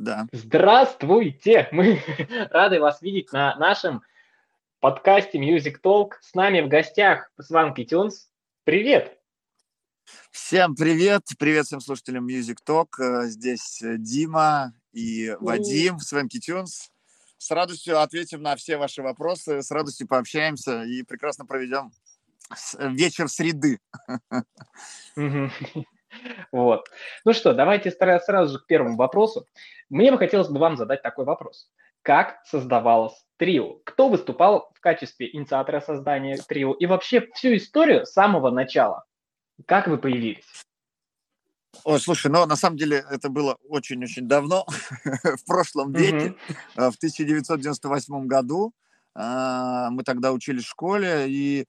Да. Здравствуйте! Мы рады вас видеть на нашем подкасте Music Talk. С нами в гостях Сванки Тюнс. Привет! Всем привет! Привет всем слушателям Music Talk. Э, здесь э, Дима и Вадим, Свенки Тюнс. С радостью ответим на все ваши вопросы, с радостью пообщаемся и прекрасно проведем вечер среды. Вот. Ну что, давайте сразу же к первому вопросу. Мне бы хотелось бы вам задать такой вопрос. Как создавалось трио? Кто выступал в качестве инициатора создания трио? И вообще всю историю с самого начала. Как вы появились? Ой, слушай, ну на самом деле это было очень-очень давно, в прошлом веке, mm-hmm. в 1998 году. А, мы тогда учились в школе, и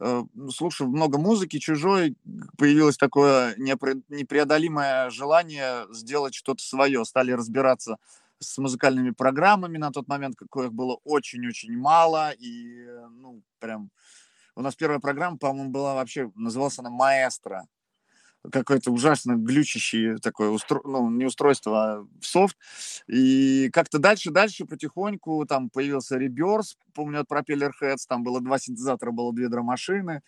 Э, ну, слушав много музыки чужой, появилось такое непреодолимое желание сделать что-то свое. Стали разбираться с музыкальными программами на тот момент, какое их было очень-очень мало. И, ну, прям... У нас первая программа, по-моему, была вообще, называлась она «Маэстро» какое-то ужасно глючащее такое, устро... ну, не устройство, а софт. И как-то дальше-дальше потихоньку там появился реберс, помню, от Propeller Heads, там было два синтезатора, было две драмашины.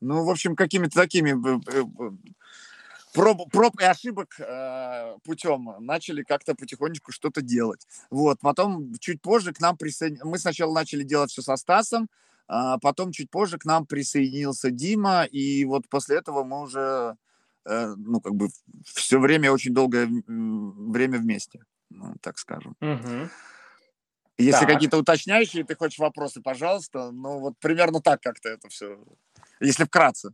Ну, в общем, какими-то такими э, э, проб, проб и ошибок э, путем начали как-то потихонечку что-то делать. Вот, потом чуть позже к нам присоединились... Мы сначала начали делать все со Стасом, а потом чуть позже к нам присоединился Дима, и вот после этого мы уже Э, ну, как бы все время, очень долгое время вместе, ну, так скажем. Угу. Если какие-то уточняющие, ты хочешь вопросы, пожалуйста. Ну, вот примерно так как-то это все, если вкратце.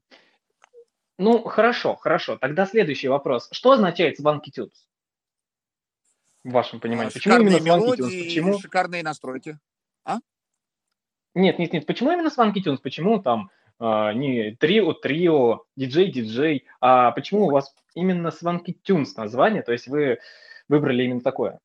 Ну, хорошо, хорошо. Тогда следующий вопрос. Что означает звонкитюд? В вашем понимании. А, Почему именно мелодии, Почему? шикарные настройки. А? Нет, нет, нет. Почему именно Swanky Tunes? Почему там а, не трио, трио, диджей, диджей. А почему у вас именно Swanky Tunes название? То есть вы выбрали именно такое?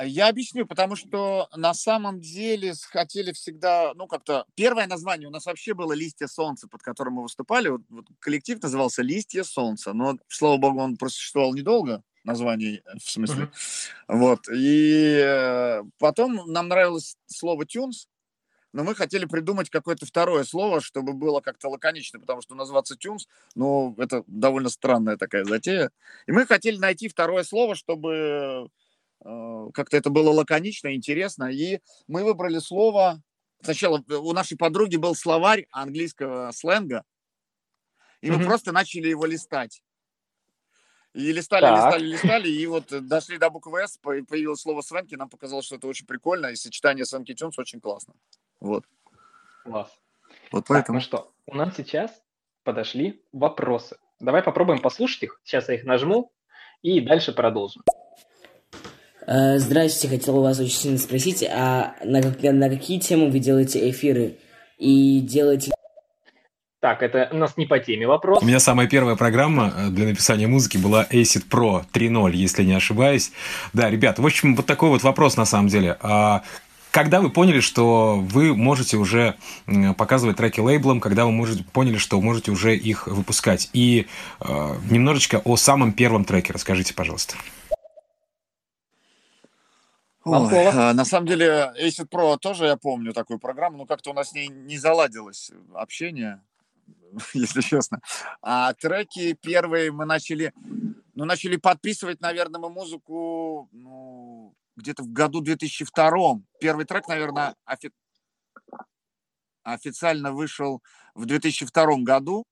Я объясню, потому что на самом деле хотели всегда, ну как-то, первое название у нас вообще было «Листья солнца», под которым мы выступали. Вот, вот коллектив назывался «Листья солнца», но, слава богу, он просуществовал недолго, название в смысле. Mm-hmm. Вот, и э, потом нам нравилось слово «тюнс», но мы хотели придумать какое-то второе слово, чтобы было как-то лаконично, потому что называться Тюнс, ну, это довольно странная такая затея. И мы хотели найти второе слово, чтобы э, как-то это было лаконично, интересно. И мы выбрали слово... Сначала у нашей подруги был словарь английского сленга, и мы mm-hmm. просто начали его листать. И листали, так. листали, листали, и вот дошли до буквы «С», появилось слово «свенки», нам показалось, что это очень прикольно, и сочетание «свенки тюнс» очень классно. Вот. Класс. Вот поэтому. Так, ну что, у нас сейчас подошли вопросы. Давай попробуем послушать их. Сейчас я их нажму и дальше продолжим. Э, здравствуйте, хотел у вас очень сильно спросить, а на, на какие темы вы делаете эфиры? И делаете... Так, это у нас не по теме вопрос. У меня самая первая программа э, для написания музыки была Acid Pro 3.0, если не ошибаюсь. Да, ребят, в общем, вот такой вот вопрос на самом деле. А когда вы поняли, что вы можете уже показывать треки лейблом, когда вы можете, поняли, что можете уже их выпускать? И э, немножечко о самом первом треке расскажите, пожалуйста. Ой, а, на самом деле, Acid Pro тоже я помню такую программу, но как-то у нас с ней не заладилось общение, если честно. А треки первые мы начали, ну, начали подписывать, наверное, мы музыку, ну, где-то в году 2002. Первый трек, наверное, офи... официально вышел в 2002 году.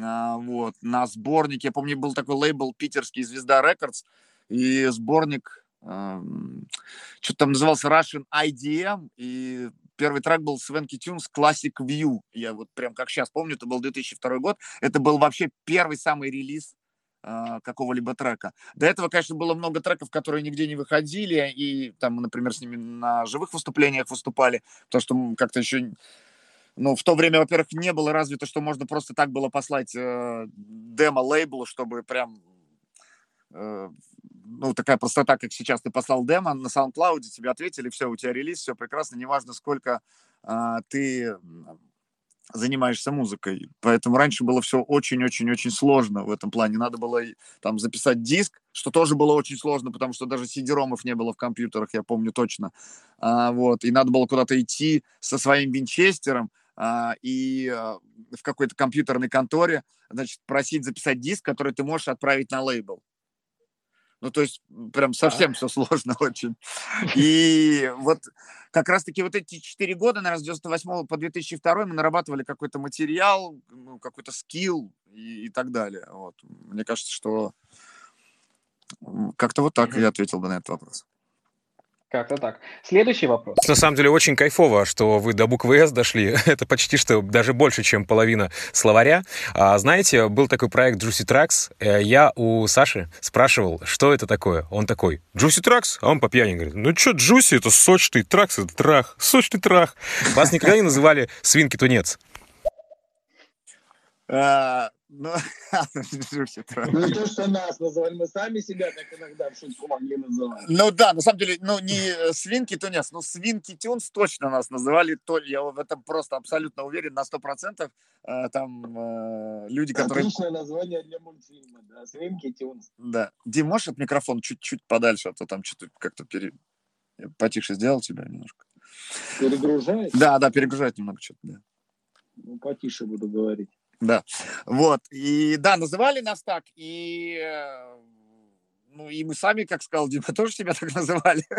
А, вот, на сборнике, я помню, был такой лейбл питерский «Звезда Рекордс», и сборник, что-то там назывался Russian IDM, и первый трек был Свенки Тюнс Classic View. Я вот прям как сейчас помню, это был 2002 год. Это был вообще первый самый релиз какого-либо трека. До этого, конечно, было много треков, которые нигде не выходили, и там, например, с ними на живых выступлениях выступали, потому что как-то еще ну, в то время, во-первых, не было развито, что можно просто так было послать э, демо-лейблу, чтобы прям э, ну, такая простота, как сейчас ты послал демо на SoundCloud, тебе ответили, все, у тебя релиз, все прекрасно, неважно, сколько э, ты занимаешься музыкой. Поэтому раньше было все очень-очень-очень сложно в этом плане. Надо было там записать диск, что тоже было очень сложно, потому что даже сидеромов не было в компьютерах, я помню точно. А, вот. И надо было куда-то идти со своим винчестером а, и а, в какой-то компьютерной конторе, значит, просить записать диск, который ты можешь отправить на лейбл. Ну, то есть прям совсем все сложно очень. И вот как раз-таки вот эти четыре года, наверное, с 98 по 2002 мы нарабатывали какой-то материал, ну, какой-то скилл и, и так далее. Вот. Мне кажется, что как-то вот так я ответил бы на этот вопрос. Как-то так. Следующий вопрос. На самом деле очень кайфово, что вы до буквы «С» дошли. Это почти что даже больше, чем половина словаря. А, знаете, был такой проект Juicy Tracks. Э, я у Саши спрашивал, что это такое. Он такой, Juicy Tracks? А он по пьяни говорит, ну что, Juicy, это сочный, Тракс это трах, сочный трах. Вас никогда не называли свинки-тунец? Ну, ну, то, что нас называли, мы сами себя так иногда в шутку могли называть. Ну да, на самом деле, ну не э, свинки тунец, но свинки тюнс точно нас называли, то я в этом просто абсолютно уверен на сто процентов. Э, там э, люди, которые... Отличное название для мультфильма, да, свинки тюнс. Да. Дим, можешь от микрофона чуть-чуть подальше, а то там что-то как-то пере... потише сделал тебя немножко. Перегружает? Да, да, перегружает немного что-то, да. Ну, потише буду говорить. Да, вот. И да, называли нас так, и э, ну, и мы сами, как сказал Дима, тоже себя так называли.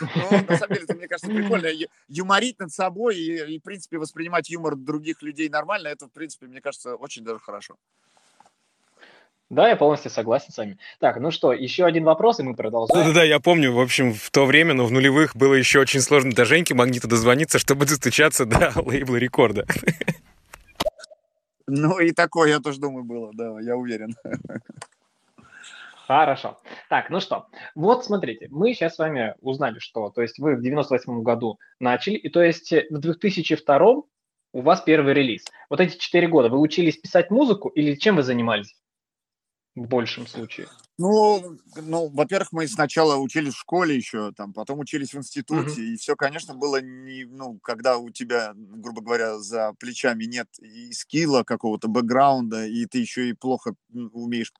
Ну, на самом деле, это, мне кажется, прикольно. Юморить над собой и, в принципе, воспринимать юмор других людей нормально, это, в принципе, мне кажется, очень даже хорошо. Да, я полностью согласен с вами. Так, ну что, еще один вопрос, и мы продолжаем. Да-да-да, я помню, в общем, в то время, но в нулевых было еще очень сложно до Женьки Магнита дозвониться, чтобы достучаться до лейбла рекорда. Ну и такое, я тоже думаю, было, да, я уверен. Хорошо. Так, ну что, вот смотрите, мы сейчас с вами узнали, что, то есть вы в 98 году начали, и то есть в 2002 у вас первый релиз. Вот эти четыре года вы учились писать музыку или чем вы занимались в большем случае? Ну, ну, во-первых, мы сначала учились в школе еще, там, потом учились в институте, uh-huh. и все, конечно, было не, ну, когда у тебя, грубо говоря, за плечами нет и скилла какого-то бэкграунда, и ты еще и плохо умеешь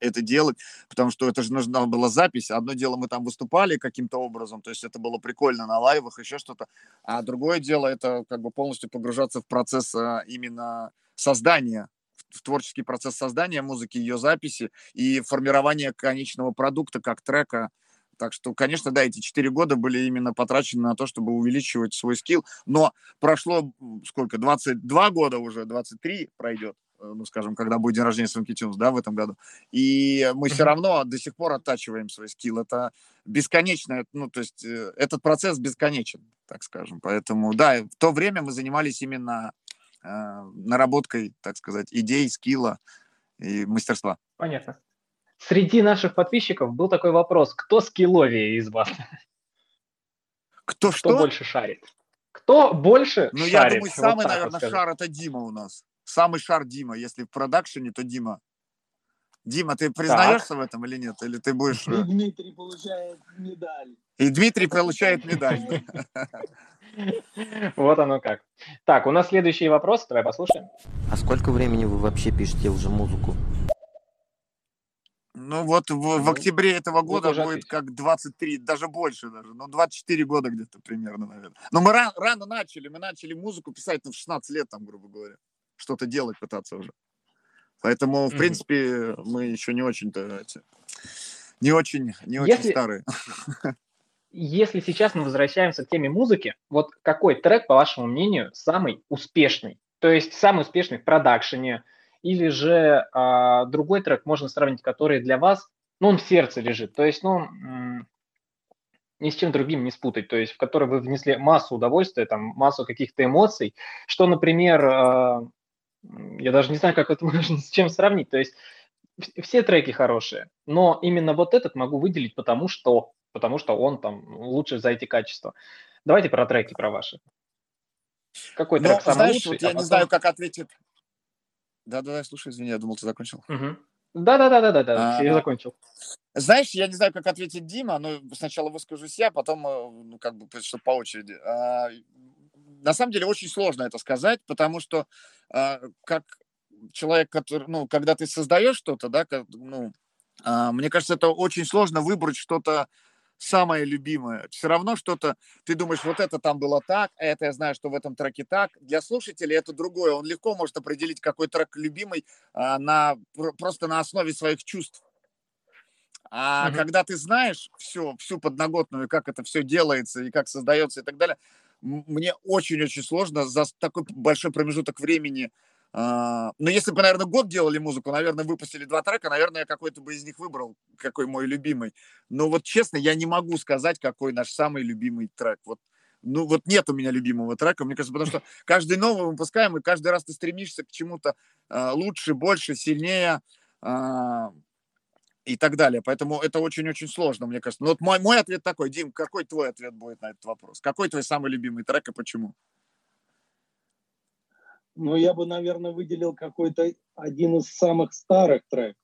это делать, потому что это же нужна была запись. Одно дело, мы там выступали каким-то образом, то есть это было прикольно на лайвах, еще что-то, а другое дело, это как бы полностью погружаться в процесс а, именно создания в творческий процесс создания музыки, ее записи и формирования конечного продукта как трека. Так что, конечно, да, эти четыре года были именно потрачены на то, чтобы увеличивать свой скилл. Но прошло сколько? 22 года уже, 23 пройдет э, ну, скажем, когда будет день рождения Swanky Tunes, да, в этом году. И мы все равно до сих пор оттачиваем свой скилл. Это бесконечно, ну, то есть э, этот процесс бесконечен, так скажем. Поэтому, да, в то время мы занимались именно наработкой, так сказать, идей, скилла и мастерства. Понятно. Среди наших подписчиков был такой вопрос, кто скилловее из вас? Кто, кто что? больше шарит? Кто больше ну, шарит? я думаю, самый, вот наверное, вот шар это Дима у нас. Самый шар Дима. Если в продакшене, то Дима. Дима, ты признаешься так. в этом или нет? Или ты будешь... И Дмитрий получает медаль. И Дмитрий получает медаль. Вот оно как. Так, у нас следующий вопрос, давай послушаем. А сколько времени вы вообще пишете уже музыку? Ну вот в, в ну, октябре этого года вот будет как 23, даже больше даже, ну 24 года где-то примерно, наверное. Но мы рано, рано начали, мы начали музыку писать ну, в 16 лет, там, грубо говоря, что-то делать пытаться уже. Поэтому, в mm-hmm. принципе, мы еще не очень-то не очень, не очень Если... старые. Если сейчас мы возвращаемся к теме музыки, вот какой трек, по вашему мнению, самый успешный? То есть самый успешный в продакшене, или же а, другой трек можно сравнить, который для вас, ну, он в сердце лежит, то есть, ну, ни с чем другим не спутать, то есть в который вы внесли массу удовольствия, там, массу каких-то эмоций, что, например, а, я даже не знаю, как это можно с чем сравнить, то есть все треки хорошие, но именно вот этот могу выделить, потому что потому что он там лучше за эти качества. Давайте про треки, про ваши. Какой ну, трек самый знаешь, лучший? Вот я а потом... не знаю, как ответит. Да-да-да, слушай, извини, я думал, ты закончил. Да-да-да-да-да, да, я закончил. Знаешь, я не знаю, как ответит Дима, но сначала выскажусь я, потом, э, ну, как бы, чтобы по очереди. А, на самом деле очень сложно это сказать, потому что э, как человек, который, ну, когда ты создаешь что-то, да, как, ну, э, мне кажется, это очень сложно выбрать что-то самое любимое. Все равно что-то, ты думаешь, вот это там было так, а это я знаю, что в этом треке так. Для слушателей это другое. Он легко может определить, какой трек любимый а, на, просто на основе своих чувств. А mm-hmm. когда ты знаешь все, всю подноготную, как это все делается и как создается и так далее, мне очень-очень сложно за такой большой промежуток времени но если бы, наверное, год делали музыку, наверное, выпустили два трека, наверное, я какой-то бы из них выбрал, какой мой любимый. Но вот честно, я не могу сказать, какой наш самый любимый трек. Вот ну вот нет у меня любимого трека, мне кажется, потому что каждый новый выпускаем, и каждый раз ты стремишься к чему-то э, лучше, больше, сильнее э, и так далее. Поэтому это очень-очень сложно, мне кажется. Но вот мой, мой ответ такой, Дим, какой твой ответ будет на этот вопрос? Какой твой самый любимый трек и почему? Ну, я бы, наверное, выделил какой-то один из самых старых треков.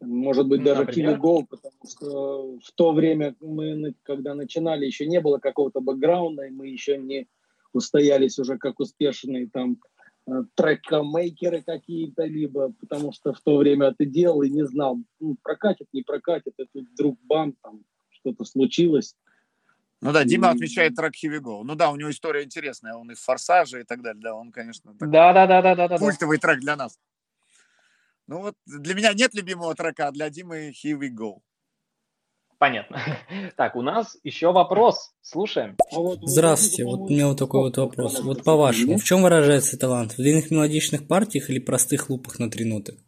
Может быть, даже Kill Go, потому что в то время, мы, когда начинали, еще не было какого-то бэкграунда, и мы еще не устоялись уже как успешные там э, трекомейкеры какие-то, либо потому что в то время ты делал и не знал, ну, прокатит, не прокатит, и тут вдруг бам, там что-то случилось. Ну да, Дима отмечает трек Here Go. Ну да, у него история интересная, он и в «Форсаже» и так далее, да, он, конечно, да, да, да, да, да, да, культовый трек для нас. Ну вот для меня нет любимого трека, а для Димы Here We Go. Понятно. Так, у нас еще вопрос. Слушаем. Здравствуйте, вот у меня вот такой вот вопрос. Вот по-вашему, в чем выражается талант? В длинных мелодичных партиях или простых лупах на три ноты?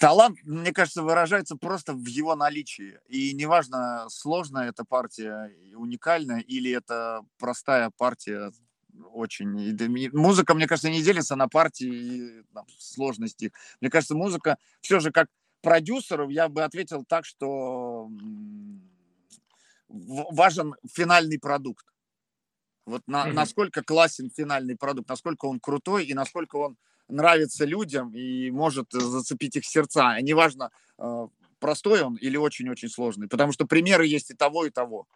Талант, мне кажется, выражается просто в его наличии. И неважно, сложная эта партия, уникальная, или это простая партия, очень. И музыка, мне кажется, не делится на партии и там, сложности. Мне кажется, музыка все же как продюсеру я бы ответил так, что важен финальный продукт. Вот на, mm-hmm. насколько классен финальный продукт, насколько он крутой и насколько он нравится людям и может зацепить их сердца. И неважно, э, простой он или очень-очень сложный, потому что примеры есть и того, и того.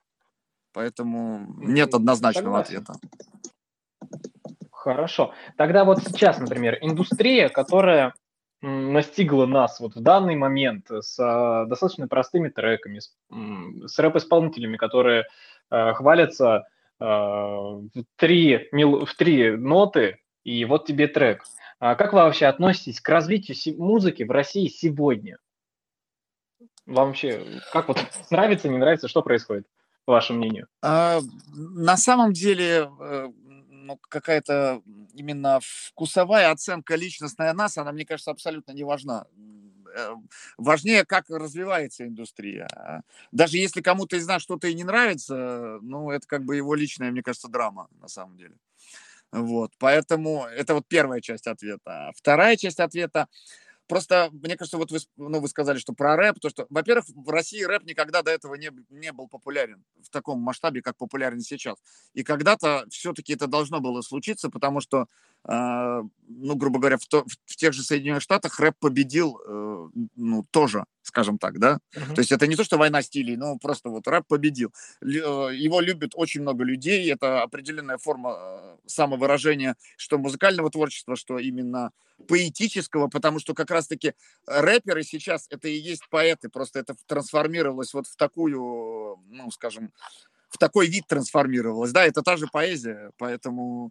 Поэтому нет однозначного ответа. Хорошо. Тогда вот сейчас, например, индустрия, которая настигла нас вот в данный момент с э, достаточно простыми треками, с, с рэп-исполнителями, которые э, хвалятся э, в, три, в три ноты, и вот тебе трек. А как вы вообще относитесь к развитию музыки в России сегодня? Вам вообще как вот нравится, не нравится, что происходит, по вашему мнению? А, на самом деле, э, ну, какая-то именно вкусовая оценка личностная нас, она, мне кажется, абсолютно не важна. Э, важнее, как развивается индустрия. Даже если кому-то из нас что-то и не нравится, ну, это как бы его личная, мне кажется, драма на самом деле. Вот, поэтому это вот первая часть ответа. Вторая часть ответа, Просто, мне кажется, вот вы, ну, вы сказали, что про рэп, то, что, во-первых, в России рэп никогда до этого не, не был популярен в таком масштабе, как популярен сейчас. И когда-то все-таки это должно было случиться, потому что, ну, грубо говоря, в, то, в тех же Соединенных Штатах рэп победил, э, ну, тоже, скажем так, да. Uh-huh. То есть это не то, что война стилей, но просто вот рэп победил. Л- э, его любит очень много людей, это определенная форма э, самовыражения, что музыкального творчества, что именно поэтического, потому что как раз-таки рэперы сейчас это и есть поэты, просто это трансформировалось вот в такую, ну, скажем, в такой вид трансформировалось. Да, это та же поэзия, поэтому,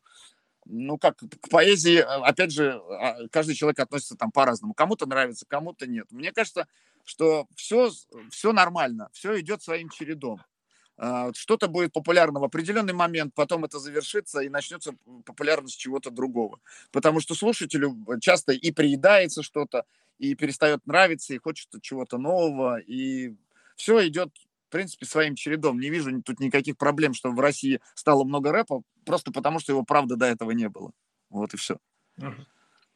ну, как к поэзии, опять же, а, каждый человек относится там по-разному. Кому-то нравится, кому-то нет. Мне кажется, что все, все нормально, все идет своим чередом. А, что-то будет популярно в определенный момент, потом это завершится и начнется популярность чего-то другого. Потому что слушателю часто и приедается что-то, и перестает нравиться, и хочется чего-то нового, и все идет, принципе, своим чередом. Не вижу тут никаких проблем, что в России стало много рэпа, просто потому что его, правда, до этого не было. Вот и все.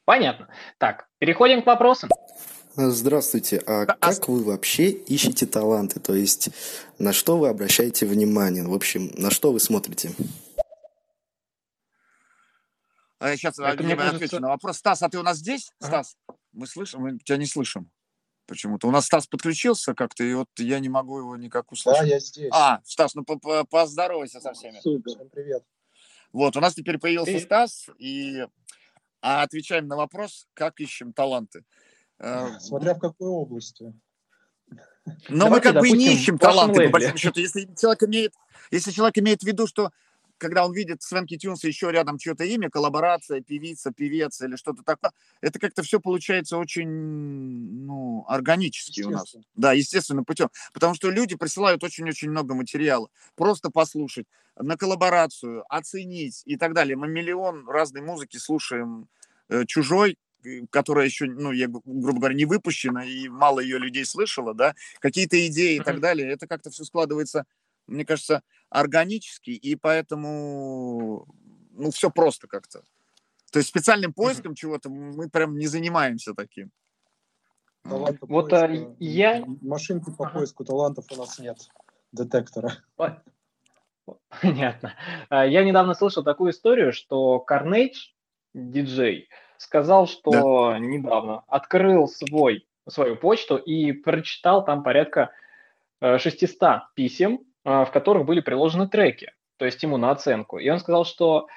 Понятно. Так, переходим к вопросам. Здравствуйте. А как вы вообще ищете таланты? То есть на что вы обращаете внимание? В общем, на что вы смотрите? Сейчас а, я кажется... отвечу на вопрос. Стас, а ты у нас здесь? Ага. Стас, мы слышим, мы тебя не слышим. Почему-то. У нас Стас подключился как-то, и вот я не могу его никак услышать. Да, я здесь. А, Стас, ну поздоровайся со всеми. Супер. Всем привет. Вот, у нас теперь появился Привет. Стас, и а отвечаем на вопрос, как ищем таланты. Э, Смотря в какой области. Но мы Давайте, как бы и не допустим, ищем таланты, по большому счету. Если человек имеет, если человек имеет в виду, что когда он видит Свенки Тюнса еще рядом чье-то имя, коллаборация, певица, певец или что-то такое, это как-то все получается очень, ну, органически у нас. Да, естественным путем. Потому что люди присылают очень-очень много материала. Просто послушать, на коллаборацию, оценить и так далее. Мы миллион разной музыки слушаем э, чужой, которая еще, ну, я, гру- грубо говоря, не выпущена, и мало ее людей слышало, да, какие-то идеи и так далее. Это как-то все складывается, мне кажется, органически, и поэтому, ну, все просто как-то. То есть специальным поиском чего-то мы прям не занимаемся таким. Таланта Вот, а, поиска. я- Машинки по Ага. поиску талантов у нас нет. Детектора. Понятно. А, Я недавно слышал такую историю, что Carnage, диджей, сказал, что недавно открыл свой, свою почту и прочитал там порядка э, 600 писем, э, в которых были приложены треки, то есть ему на оценку. И он сказал, что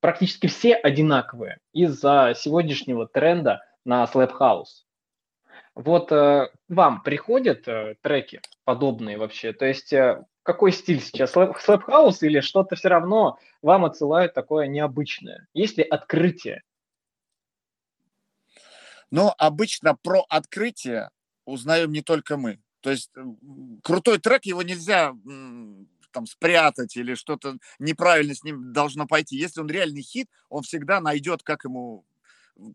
практически все одинаковые из-за сегодняшнего тренда на Slap House. Вот э, вам приходят э, треки подобные вообще? То есть э, какой стиль сейчас? Slap house или что-то все равно вам отсылают такое необычное? Есть ли открытие? Но обычно про открытие узнаем не только мы. То есть м, крутой трек, его нельзя там спрятать или что-то неправильно с ним должно пойти. Если он реальный хит, он всегда найдет, как ему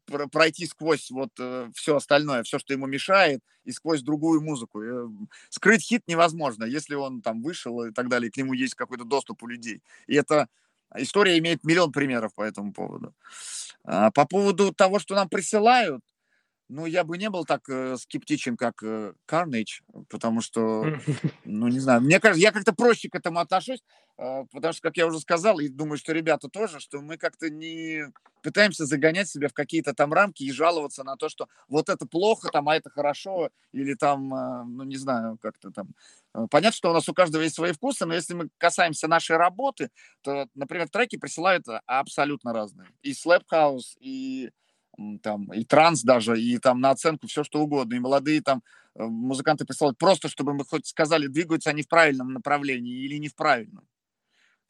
пр- пройти сквозь вот все остальное, все, что ему мешает, и сквозь другую музыку. Э, Скрыть хит невозможно, если он там вышел и так далее, и к нему есть какой-то доступ у людей. И эта история имеет миллион примеров по этому поводу. А по поводу того, что нам присылают, ну, я бы не был так э, скептичен, как э, Carnage, потому что, ну, не знаю, мне кажется, я как-то проще к этому отношусь, э, потому что, как я уже сказал, и думаю, что ребята тоже, что мы как-то не пытаемся загонять себя в какие-то там рамки и жаловаться на то, что вот это плохо, там, а это хорошо, или там, э, ну, не знаю, как-то там. Э, Понятно, что у нас у каждого есть свои вкусы, но если мы касаемся нашей работы, то, например, треки присылают абсолютно разные. И Slap House, и там и транс даже, и там на оценку все что угодно. И молодые там э, музыканты присылают просто, чтобы мы хоть сказали, двигаются они в правильном направлении или не в правильном.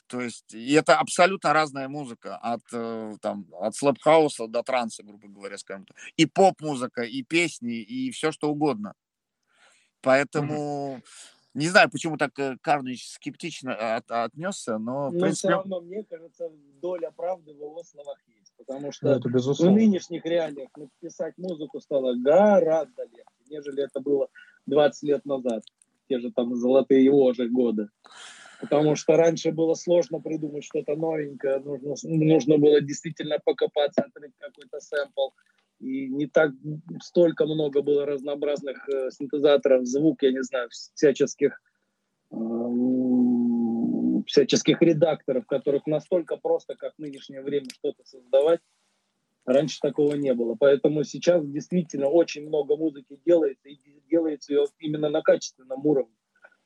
То есть, и это абсолютно разная музыка, от, э, там, от slap house -а до транса, грубо говоря, скажем так. И поп-музыка, и песни, и все что угодно. Поэтому не знаю, почему так э, Карнич скептично от- отнесся, но, Но все принципе, равно, мне кажется, доля правды в его словах есть. Потому Ну, что это в безусловно. нынешних реалиях написать музыку стало гораздо легче, нежели это было 20 лет назад, те же там золотые его же годы. Потому что раньше было сложно придумать что-то новенькое, нужно, нужно было действительно покопаться, открыть какой-то сэмпл. И не так столько много было разнообразных э, синтезаторов, звук, я не знаю, всяческих эм, всяческих редакторов, которых настолько просто, как в нынешнее время, что-то создавать. Раньше такого не было. Поэтому сейчас действительно очень много музыки делается, и делается ее именно на качественном уровне.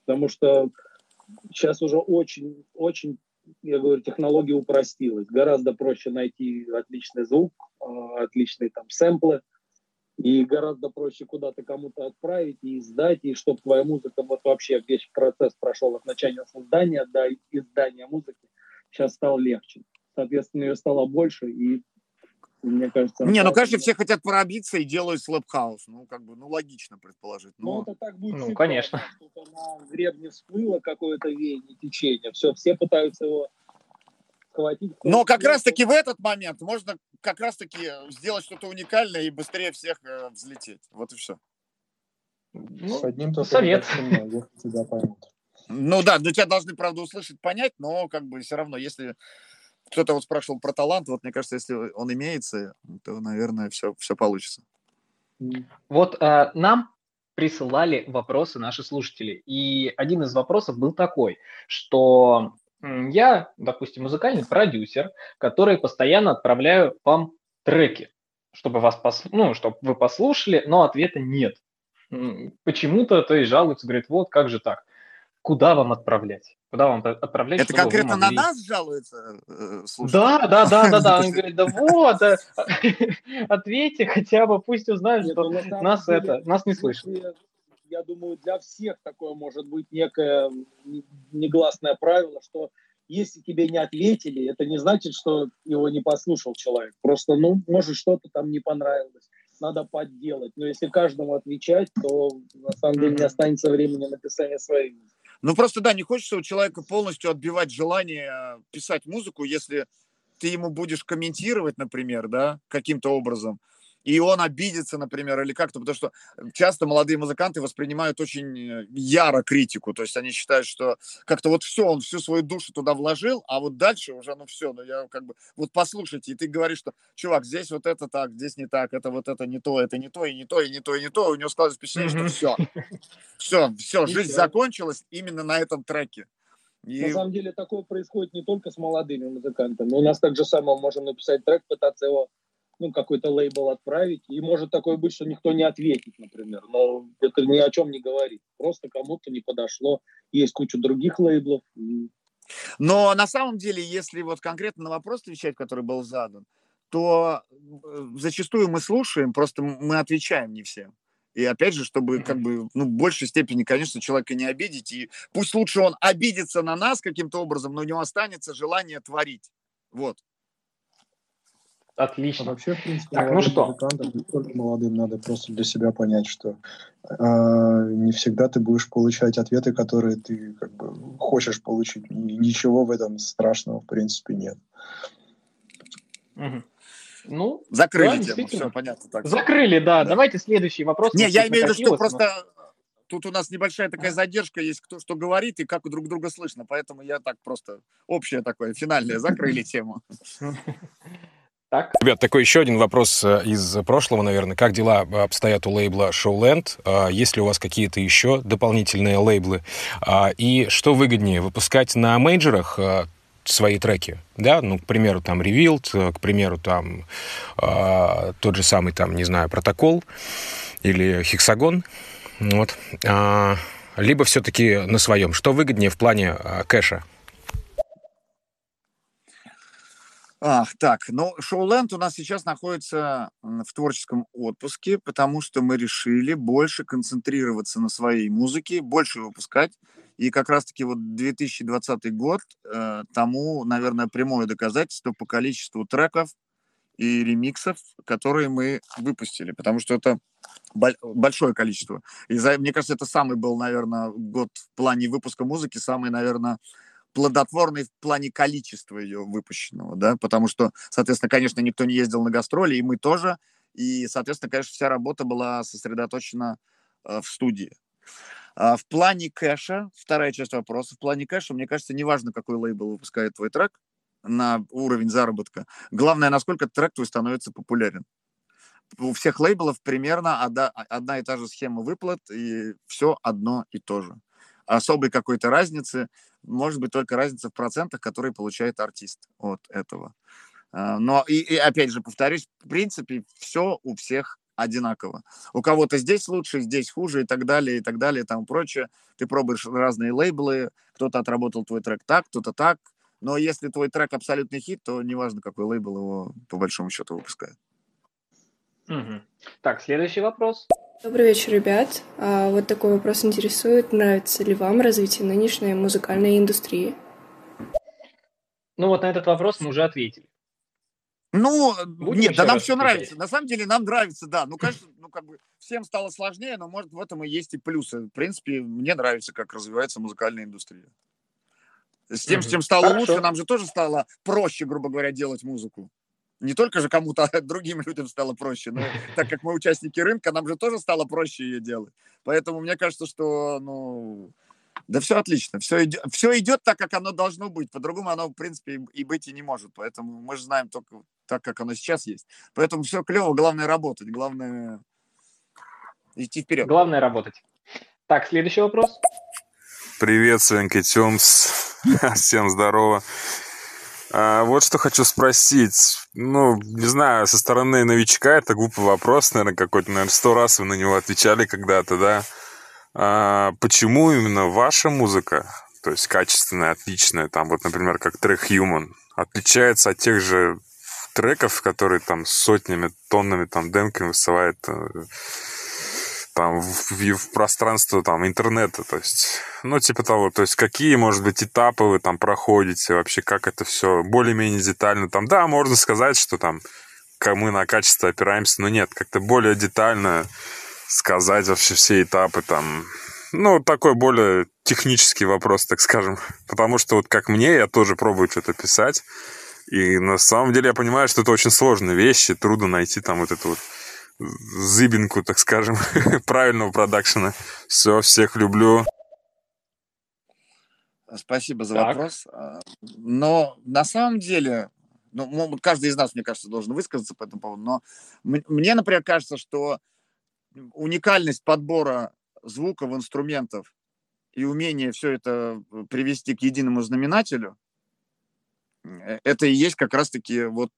Потому что сейчас уже очень, очень, я говорю, технология упростилась. Гораздо проще найти отличный звук, э, отличные там сэмплы, и гораздо проще куда-то кому-то отправить и издать, и чтобы твоя музыка, вот вообще весь процесс прошел от начала создания до издания музыки, сейчас стал легче. Соответственно, ее стало больше, и мне кажется... не, ну, конечно, все хотят пробиться и делают slap house. Ну, как бы, ну, логично предположить. Ну, Но... это так будет Ну, всегда. конечно. Что-то на гребне всплыло какое-то веяние, течение. Все, все пытаются его схватить. Но как раз-таки в этот момент можно как раз-таки сделать что-то уникальное и быстрее всех э, взлететь. Вот и все. Ну, С одним только совет. многих тебя поймут. Ну да, ну тебя должны, правда, услышать, понять, но как бы все равно, если кто-то вот спрашивал про талант, вот мне кажется, если он имеется, то, наверное, все, все получится. Вот э, нам присылали вопросы наши слушатели, и один из вопросов был такой, что я, допустим, музыкальный продюсер, который постоянно отправляю вам треки, чтобы вас пос... ну, чтобы вы послушали, но ответа нет. почему-то, то есть жалуются, говорят, вот как же так, куда вам отправлять? Куда вам отправлять? Это конкретно могли... на нас жалуются? Э, да, да, да, да, да. Он говорит, да вот, э, ответьте хотя бы, пусть узнают, что ну, нас это, нас не слышат. Я думаю, для всех такое может быть некое негласное правило, что если тебе не ответили, это не значит, что его не послушал человек. Просто, ну, может, что-то там не понравилось. Надо подделать. Но если каждому отвечать, то на самом деле не останется времени написания своей музыки. Ну, просто, да, не хочется у человека полностью отбивать желание э, писать музыку, если ты ему будешь комментировать, например, да, каким-то образом, и он обидится, например, или как-то, потому что часто молодые музыканты воспринимают очень э, яро критику, то есть они считают, что как-то вот все, он всю свою душу туда вложил, а вот дальше уже, ну все, ну я как бы, вот послушайте, и ты говоришь, что, чувак, здесь вот это так, здесь не так, это вот это не то, это не то, и не то, и не то, и не то, у него складывается впечатление, что все, все, все, жизнь закончилась именно на этом треке. И... На самом деле такое происходит не только с молодыми музыкантами. У нас так же самое можем написать трек, пытаться его ну, какой-то лейбл отправить, и может такое быть, что никто не ответит, например, но это ни о чем не говорит, просто кому-то не подошло, есть куча других лейблов. Но на самом деле, если вот конкретно на вопрос отвечать, который был задан, то э, зачастую мы слушаем, просто мы отвечаем не всем. И опять же, чтобы как бы, ну, в большей степени, конечно, человека не обидеть. И пусть лучше он обидится на нас каким-то образом, но у него останется желание творить. Вот. Отлично. А вообще, в принципе, так, ну что? музыкантам, не только молодым, надо просто для себя понять, что э, не всегда ты будешь получать ответы, которые ты как бы хочешь получить. Ничего в этом страшного, в принципе, нет. Угу. Ну, закрыли да, тему, все понятно. Так. Закрыли, да. да. Давайте следующий вопрос. Не, я имею в виду, что просто тут у нас небольшая такая задержка, есть кто что говорит и как друг друга слышно, поэтому я так просто общее такое, финальное, закрыли тему. Так. Ребят, такой еще один вопрос э, из прошлого, наверное. Как дела обстоят у лейбла Showland? А, есть ли у вас какие-то еще дополнительные лейблы? А, и что выгоднее, выпускать на мейджерах э, свои треки, да, ну, к примеру, там, Revealed, э, к примеру, там, э, тот же самый, там, не знаю, Протокол или Хексагон, вот, э, либо все-таки на своем. Что выгоднее в плане э, кэша? Ах, так, ну, Шоуленд у нас сейчас находится в творческом отпуске, потому что мы решили больше концентрироваться на своей музыке, больше выпускать. И как раз-таки вот 2020 год э, тому, наверное, прямое доказательство по количеству треков и ремиксов, которые мы выпустили, потому что это большое количество. И за, мне кажется, это самый был, наверное, год в плане выпуска музыки, самый, наверное, плодотворный в плане количества ее выпущенного, да, потому что, соответственно, конечно, никто не ездил на гастроли, и мы тоже, и, соответственно, конечно, вся работа была сосредоточена э, в студии. А в плане кэша, вторая часть вопроса, в плане кэша, мне кажется, неважно, какой лейбл выпускает твой трек на уровень заработка, главное, насколько трек твой становится популярен. У всех лейблов примерно одна, одна и та же схема выплат, и все одно и то же. Особой какой-то разницы может быть только разница в процентах, которые получает артист от этого. А, но и, и опять же повторюсь, в принципе все у всех одинаково. У кого-то здесь лучше, здесь хуже и так далее, и так далее, и тому прочее. Ты пробуешь разные лейблы, кто-то отработал твой трек так, кто-то так. Но если твой трек абсолютный хит, то неважно, какой лейбл его по большому счету выпускает. Угу. Так, следующий вопрос. Добрый вечер, ребят. А, вот такой вопрос интересует. Нравится ли вам развитие нынешней музыкальной индустрии? Ну вот на этот вопрос мы уже ответили. Ну, Будем нет, да нам все нравится. На самом деле нам нравится, да. Ну, конечно, ну, как бы всем стало сложнее, но, может, в этом и есть и плюсы. В принципе, мне нравится, как развивается музыкальная индустрия. С тем, с чем стало Хорошо. лучше, нам же тоже стало проще, грубо говоря, делать музыку не только же кому-то, а другим людям стало проще, но так как мы участники рынка, нам же тоже стало проще ее делать. Поэтому мне кажется, что, ну, да все отлично, все идет, все идет так, как оно должно быть. По-другому оно, в принципе, и быть и не может. Поэтому мы же знаем только так, как оно сейчас есть. Поэтому все клево, главное работать, главное идти вперед. Главное работать. Так, следующий вопрос. Привет, Свенки Тёмс. Всем здорово. А, вот что хочу спросить. Ну, не знаю, со стороны новичка это глупый вопрос, наверное, какой-то, наверное, сто раз вы на него отвечали когда-то, да? А, почему именно ваша музыка, то есть качественная, отличная, там вот, например, как трек Human, отличается от тех же треков, которые там сотнями, тоннами там демками высылает э, там в, в пространство там интернета, то есть, ну, типа того, то есть какие, может быть, этапы вы там проходите, вообще как это все более-менее детально, там, да, можно сказать, что там мы на качество опираемся, но нет, как-то более детально сказать вообще все этапы там, ну, такой более технический вопрос, так скажем, потому что вот как мне, я тоже пробую что-то писать, и на самом деле я понимаю, что это очень сложные вещи, трудно найти там вот эту вот зыбинку, так скажем, правильного продакшена. Все, всех люблю. Спасибо за так. вопрос. А, но на самом деле, ну, каждый из нас, мне кажется, должен высказаться по этому поводу, но мне, например, кажется, что уникальность подбора звуков, инструментов и умение все это привести к единому знаменателю, э, это и есть как раз-таки вот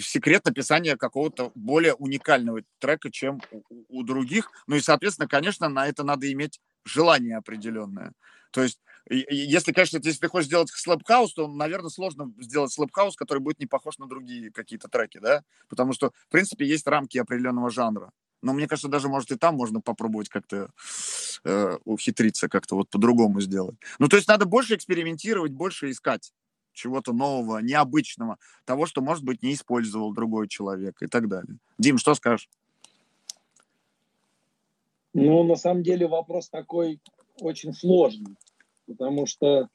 секрет написания какого-то более уникального трека, чем у, у других. Ну и, соответственно, конечно, на это надо иметь желание определенное. То есть, если, конечно, если ты хочешь сделать slap house, то, наверное, сложно сделать slap house, который будет не похож на другие какие-то треки, да? Потому что, в принципе, есть рамки определенного жанра. Но мне кажется, даже, может, и там можно попробовать как-то э, ухитриться, как-то вот по-другому сделать. Ну, то есть надо больше экспериментировать, больше искать чего-то нового, необычного, того, что, может быть, не использовал другой человек и так далее. Дим, что скажешь? Ну, на самом деле вопрос такой очень сложный, потому что,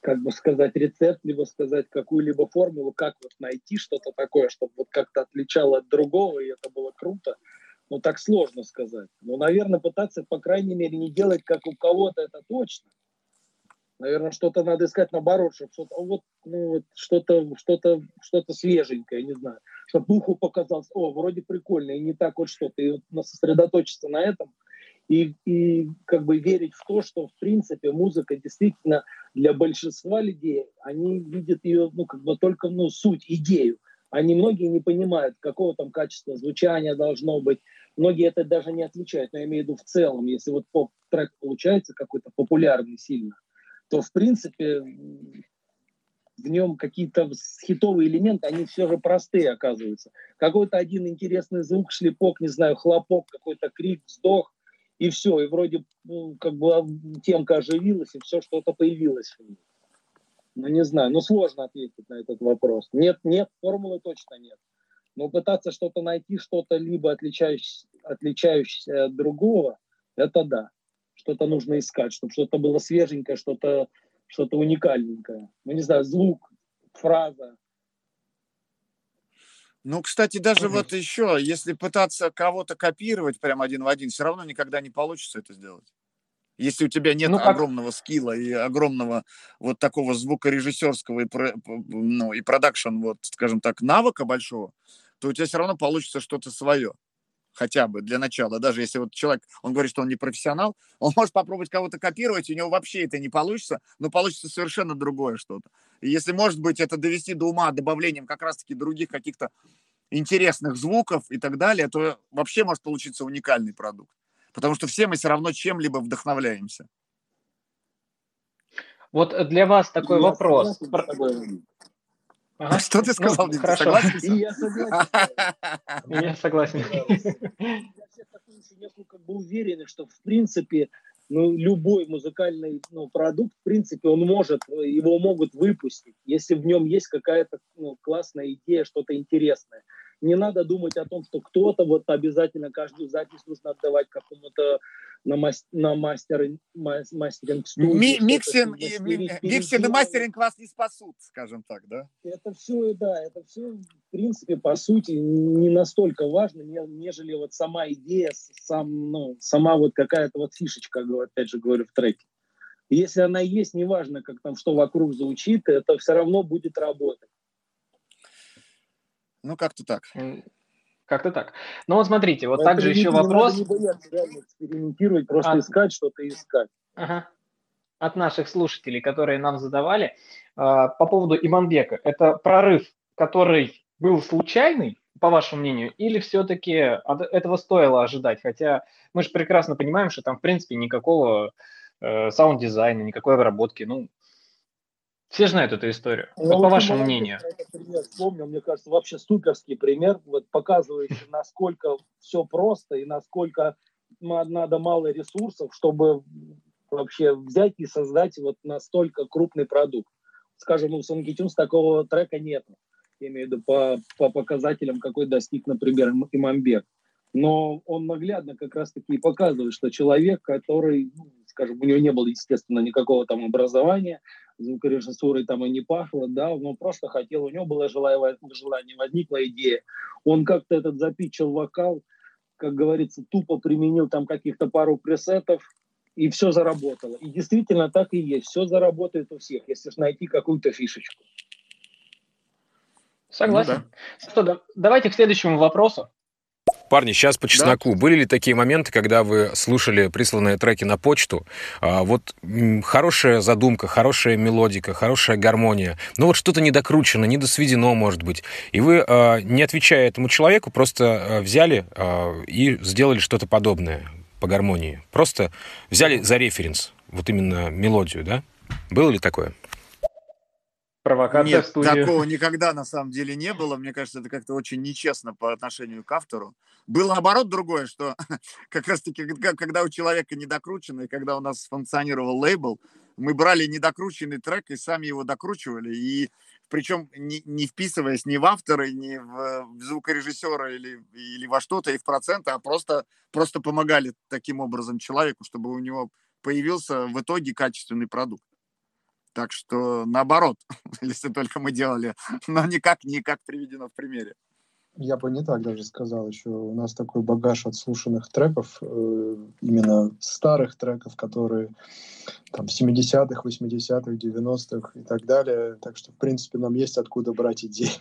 как бы сказать рецепт, либо сказать какую-либо формулу, как вот найти что-то такое, чтобы вот как-то отличало от другого, и это было круто, ну, так сложно сказать. Ну, наверное, пытаться, по крайней мере, не делать, как у кого-то, это точно. Наверное, что-то надо искать наоборот, чтобы что-то вот, ну, вот что-то, что-то, что-то свеженькое, не знаю, чтобы уху показалось, о, вроде прикольно, и не так вот что-то, и вот сосредоточиться на этом, и, и как бы верить в то, что в принципе музыка действительно для большинства людей, они видят ее, ну, как бы только, ну, суть, идею. Они многие не понимают, какого там качества звучания должно быть. Многие это даже не отвечают, но я имею в виду в целом, если вот поп-трек получается какой-то популярный сильно, то в принципе в нем какие-то хитовые элементы, они все же простые оказываются. Какой-то один интересный звук, шлепок, не знаю, хлопок, какой-то крик, вздох, и все, и вроде ну, как бы темка оживилась, и все что-то появилось. Ну, не знаю, ну, сложно ответить на этот вопрос. Нет, нет, формулы точно нет. Но пытаться что-то найти, что-то либо отличающееся, отличающееся от другого, это да что-то нужно искать, чтобы что-то было свеженькое, что-то что уникальненькое. Ну, не знаю, звук, фраза. Ну, кстати, даже вот еще, если пытаться кого-то копировать прям один в один, все равно никогда не получится это сделать. Если у тебя нет ну, как... огромного скилла и огромного вот такого звукорежиссерского и, про, ну, и продакшн, вот, скажем так, навыка большого, то у тебя все равно получится что-то свое хотя бы для начала, даже если вот человек, он говорит, что он не профессионал, он может попробовать кого-то копировать, у него вообще это не получится, но получится совершенно другое что-то. И если, может быть, это довести до ума добавлением как раз-таки других каких-то интересных звуков и так далее, то вообще может получиться уникальный продукт. Потому что все мы все равно чем-либо вдохновляемся. Вот для вас такой Я вопрос. Ага. Что ты сказал? Ну, хорошо. Согласен? И я согласен. Я согласен. Я как бы уверен, что в принципе ну, любой музыкальный ну, продукт, в принципе, он может, его могут выпустить, если в нем есть какая-то ну, классная идея, что-то интересное не надо думать о том, что кто-то вот обязательно каждую запись нужно отдавать какому-то на, мас, на мастер, мастеринг студию. Ми, миксинг, и, миксинг и мастеринг вас не спасут, скажем так, да? Это все, да, это все, в принципе, по сути, не настолько важно, нежели вот сама идея, сам, ну, сама вот какая-то вот фишечка, опять же говорю, в треке. Если она есть, неважно, как там, что вокруг звучит, это все равно будет работать. Ну, как-то так. Как-то так. Ну вот смотрите, вот также еще вопрос. Не бояться реально экспериментировать, просто а... искать что-то искать. Ага. от наших слушателей, которые нам задавали по поводу Иманбека. Это прорыв, который был случайный, по вашему мнению, или все-таки этого стоило ожидать? Хотя мы же прекрасно понимаем, что там, в принципе, никакого э, саунд-дизайна, никакой обработки, ну, все знают эту историю. Ну, вот по вашему мнению. Пример вспомнил, мне кажется, вообще суперский пример, вот показывающий, насколько все просто и насколько надо мало ресурсов, чтобы вообще взять и создать вот настолько крупный продукт. Скажем, у Tunes такого трека нет. Я имею в виду по, по показателям, какой достиг, например, Иманбек. Но он наглядно как раз-таки показывает, что человек, который, ну, скажем, у него не было, естественно, никакого там образования, звукорежиссурой там и не пахло, да, он просто хотел, у него было желание, желание возникла идея. Он как-то этот запичил вокал, как говорится, тупо применил там каких-то пару пресетов, и все заработало. И действительно так и есть. Все заработает у всех, если найти какую-то фишечку. Согласен. Ну, да. Что, да, давайте к следующему вопросу. Парни, сейчас по чесноку. Да. Были ли такие моменты, когда вы слушали присланные треки на почту? А, вот хорошая задумка, хорошая мелодика, хорошая гармония. Но вот что-то недокручено, недосведено, может быть. И вы, а, не отвечая этому человеку, просто а, взяли а, и сделали что-то подобное по гармонии. Просто взяли за референс вот именно мелодию, да? Было ли такое? Провокация Нет, в студию. такого никогда на самом деле не было. Мне кажется, это как-то очень нечестно по отношению к автору. Было наоборот другое, что как раз-таки, когда у человека недокручено, и когда у нас функционировал лейбл, мы брали недокрученный трек и сами его докручивали. И причем не, не вписываясь ни в авторы, ни в, в звукорежиссера или, или во что-то, и в проценты, а просто, просто помогали таким образом человеку, чтобы у него появился в итоге качественный продукт. Так что наоборот, если только мы делали, но никак, не как приведено в примере. Я бы не так даже сказал еще. У нас такой багаж отслушанных треков, э, именно старых треков, которые там 70-х, 80-х, 90-х и так далее. Так что, в принципе, нам есть откуда брать идеи.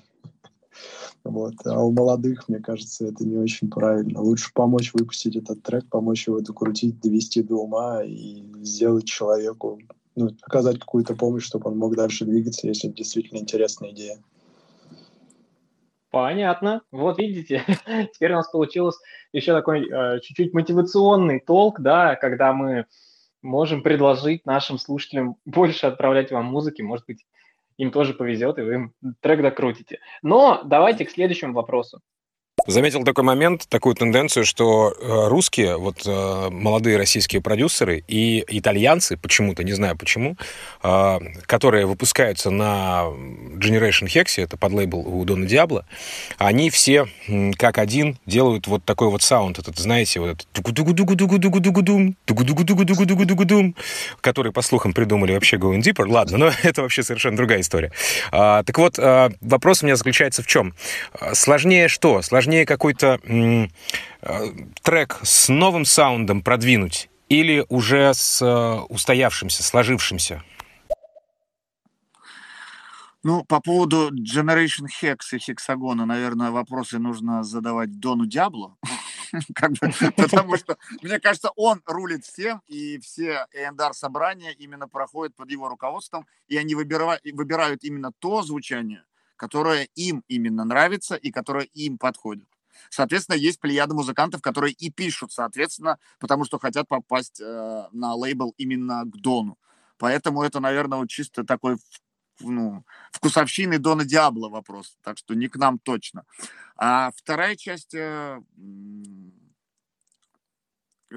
Вот. А у молодых, мне кажется, это не очень правильно. Лучше помочь выпустить этот трек, помочь его докрутить, довести до ума и сделать человеку ну, оказать какую-то помощь, чтобы он мог дальше двигаться, если действительно интересная идея. Понятно. Вот видите, теперь у нас получилось еще такой э, чуть-чуть мотивационный толк, да, когда мы можем предложить нашим слушателям больше отправлять вам музыки, может быть, им тоже повезет, и вы им трек докрутите. Но давайте к следующему вопросу. Заметил такой момент, такую тенденцию, что э, русские, вот э, молодые российские продюсеры и итальянцы, почему-то, не знаю почему, э, которые выпускаются на Generation Hex, это под лейбл у Дона Диабло, они все как один делают вот такой вот саунд, этот, знаете, вот этот который, по слухам, придумали вообще Going Deeper. Ладно, но это вообще совершенно другая история. Так вот, вопрос у меня заключается в чем? Сложнее что? Сложнее сложнее какой-то э, трек с новым саундом продвинуть или уже с э, устоявшимся, сложившимся? Ну, по поводу Generation Hex и Хексагона, наверное, вопросы нужно задавать Дону Диабло. потому что, мне кажется, он рулит всем, и все A&R собрания именно проходят под его руководством, и они выбирают именно то звучание, которое им именно нравится и которое им подходит. Соответственно, есть плеяда музыкантов, которые и пишут, соответственно, потому что хотят попасть э, на лейбл именно к Дону. Поэтому это, наверное, вот чисто такой ну, вкусовщины Дона Диабло вопрос, так что не к нам точно. А вторая часть э,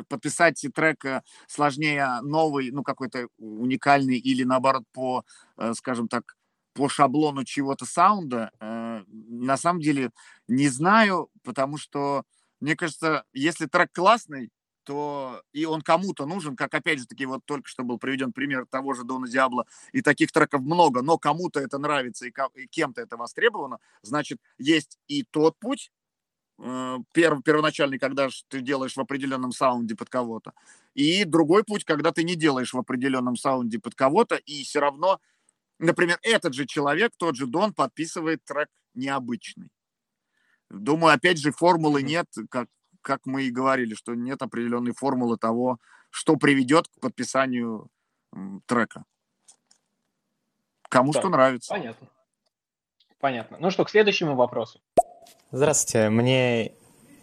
подписать трек э, сложнее новый, ну, какой-то уникальный или, наоборот, по, э, скажем так, по шаблону чего-то саунда, э, на самом деле не знаю, потому что, мне кажется, если трек классный, то и он кому-то нужен, как опять же таки вот только что был приведен пример того же Дона Диабло, и таких треков много, но кому-то это нравится и, и кем-то это востребовано, значит, есть и тот путь, э, перв, первоначальный, когда ты делаешь в определенном саунде под кого-то, и другой путь, когда ты не делаешь в определенном саунде под кого-то, и все равно Например, этот же человек, тот же Дон, подписывает трек необычный. Думаю, опять же, формулы нет, как, как мы и говорили, что нет определенной формулы того, что приведет к подписанию трека. Кому Так, что нравится. Понятно. Понятно. Ну что, к следующему вопросу. Здравствуйте, мне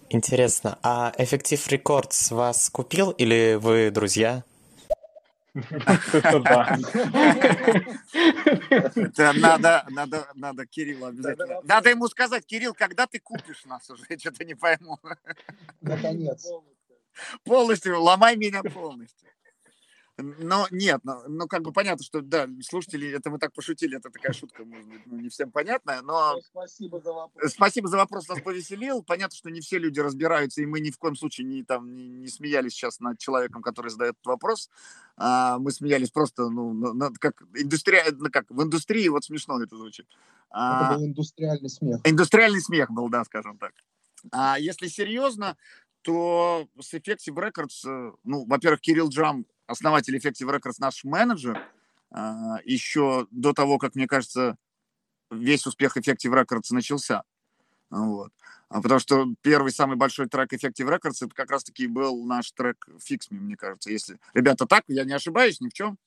интересно, а Effective Records вас купил или вы друзья? Это надо, надо, надо Кириллу обязательно. Надо ему сказать, Кирилл, когда ты купишь нас уже? Я что-то не пойму. Наконец. Полностью, ломай меня полностью. Но нет, ну, ну, как бы понятно, что да, слушатели, это мы так пошутили, это такая шутка, может быть, ну, не всем понятная, но Ну, Спасибо за вопрос. спасибо за вопрос, нас повеселил. Понятно, что не все люди разбираются, и мы ни в коем случае не, там, не, не смеялись сейчас над человеком, который задает этот вопрос. А, мы смеялись просто, ну, на- на- как, индустрия, ну, как в индустрии, вот смешно это звучит. А, Это был индустриальный смех. Индустриальный смех был, да, скажем так. А если серьезно, то с Effective Records, э, ну, во-первых, Кирилл Джам, основатель Effective Records, наш менеджер, а, еще до того, как, мне кажется, весь успех Effective Records начался. Вот. А потому что первый самый большой трек Effective Records это как раз-таки был наш трек Fix Me, мне кажется. Если ребята так, я не ошибаюсь ни в чем.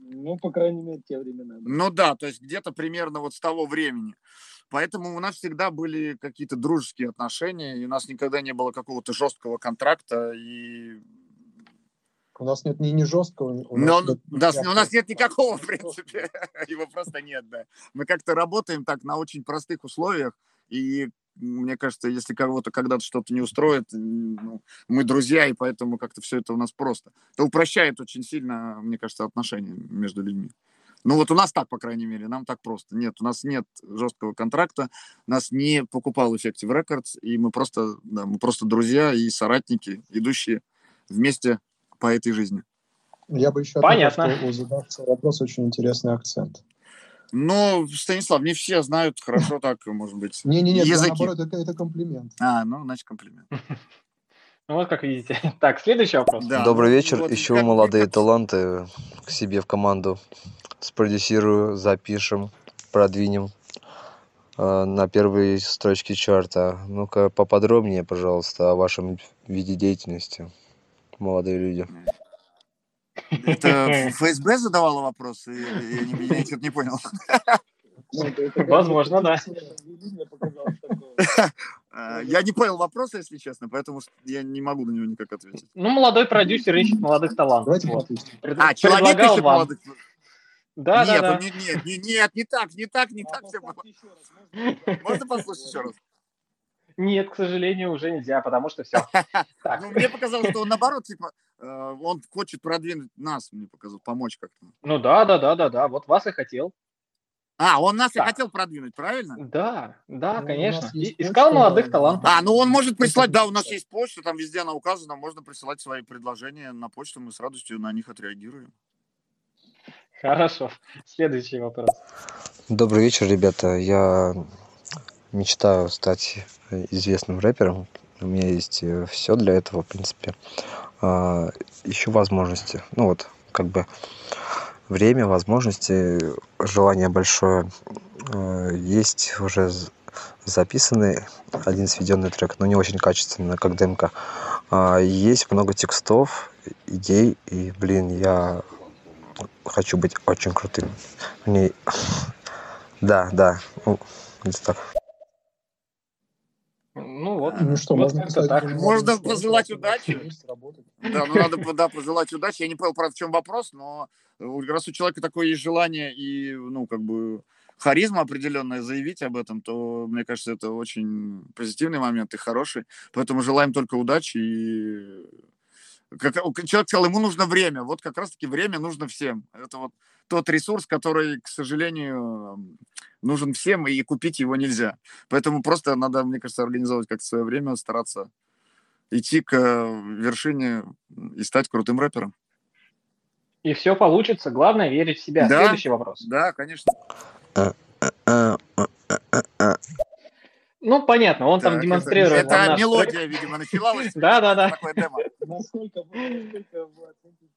Ну, по крайней мере, те времена. Ну да, то есть где-то примерно вот с того времени. Поэтому у нас всегда были какие-то дружеские отношения, и у нас никогда не было какого-то жесткого контракта. И... У нас нет ни, ни жесткого, у Но, нас нет у, нас, мягкого. у нас нет никакого, в принципе. Его просто нет, да. Мы как-то работаем так на очень простых условиях, и мне кажется, если кого-то когда-то что-то не устроит, ну, мы друзья, и поэтому как-то все это у нас просто. Это упрощает очень сильно, мне кажется, отношения между людьми. Ну вот у нас так, по крайней мере, нам так просто. Нет, у нас нет жесткого контракта, нас не покупал Effective Records, и мы просто, да, мы просто друзья и соратники, идущие вместе по этой жизни. Я бы еще Понятно. отметил, что у задавшего вопрос очень интересный акцент. Ну, Станислав, не все знают хорошо так, может быть, Не-не-не, наоборот, это, это комплимент. А, ну, значит, комплимент. Ну вот как видите. Так, следующий вопрос. Да, Добрый вечер. вот Ищу как- молодые таланты к себе в команду. Спродюсирую, запишем, продвинем э, на первые строчки чарта. Ну-ка поподробнее, пожалуйста, о вашем виде деятельности, молодые люди. Это ФСБ задавала вопросы? Я, не, я что-то не понял. Ну, Возможно, да. А, Я не понял вопроса, если честно, поэтому я не могу на него никак ответить. Ну, молодой продюсер ищет молодых талантов. Давайте Вот. А, человек ищет вам. молодых? Да, нет, да, он не- нет, не- нет, не так, не так, не А так все было. можно? Послушать еще раз? Нет, к сожалению, уже нельзя, потому что все. Ну, мне показалось, что он наоборот, типа, он хочет продвинуть нас, мне показалось, помочь как-то. ну да, да, да, да, да, вот вас и хотел. А, он нас и Так. хотел продвинуть, правильно? Да, да, Ну, конечно. И- Искал почта, молодых талантов. А, ну он может прислать, да, у нас есть почта, там везде она указана, можно присылать свои предложения на почту, мы с радостью на них отреагируем. Хорошо. Следующий вопрос. Добрый вечер, ребята. Я мечтаю стать известным рэпером. У меня есть все для этого, в принципе. А, Ищу возможности. Ну вот, как бы время, возможности, желание большое. А, Есть уже записанный один сведенный трек, но не очень качественный, как демка. А, Есть много текстов, идей, и, блин, я хочу быть очень крутым. Мне... Да, да, ну, так. Ну вот. Ну что, вот можно писать так. Можно пожелать удачи. Да, ну надо да, пожелать удачи. Я не понял, правда, в чем вопрос, но э, раз у человека такое есть желание и, ну, как бы, харизма определенная заявить об этом, то, мне кажется, это очень позитивный момент и хороший. Поэтому желаем только удачи и как, человек сказал, ему нужно время. Вот как раз-таки время нужно всем. Это вот тот ресурс, который, к сожалению, нужен всем, и купить его нельзя. Поэтому просто надо, мне кажется, организовывать как-то свое время, стараться идти к э, вершине и стать крутым рэпером. И все получится. Главное верить в себя. Да. Следующий вопрос. Да, конечно. Ну, понятно, он там Так, демонстрирует Это, это наш мелодия, трек. видимо, началась. Да, да, да. Насколько вы, насколько вы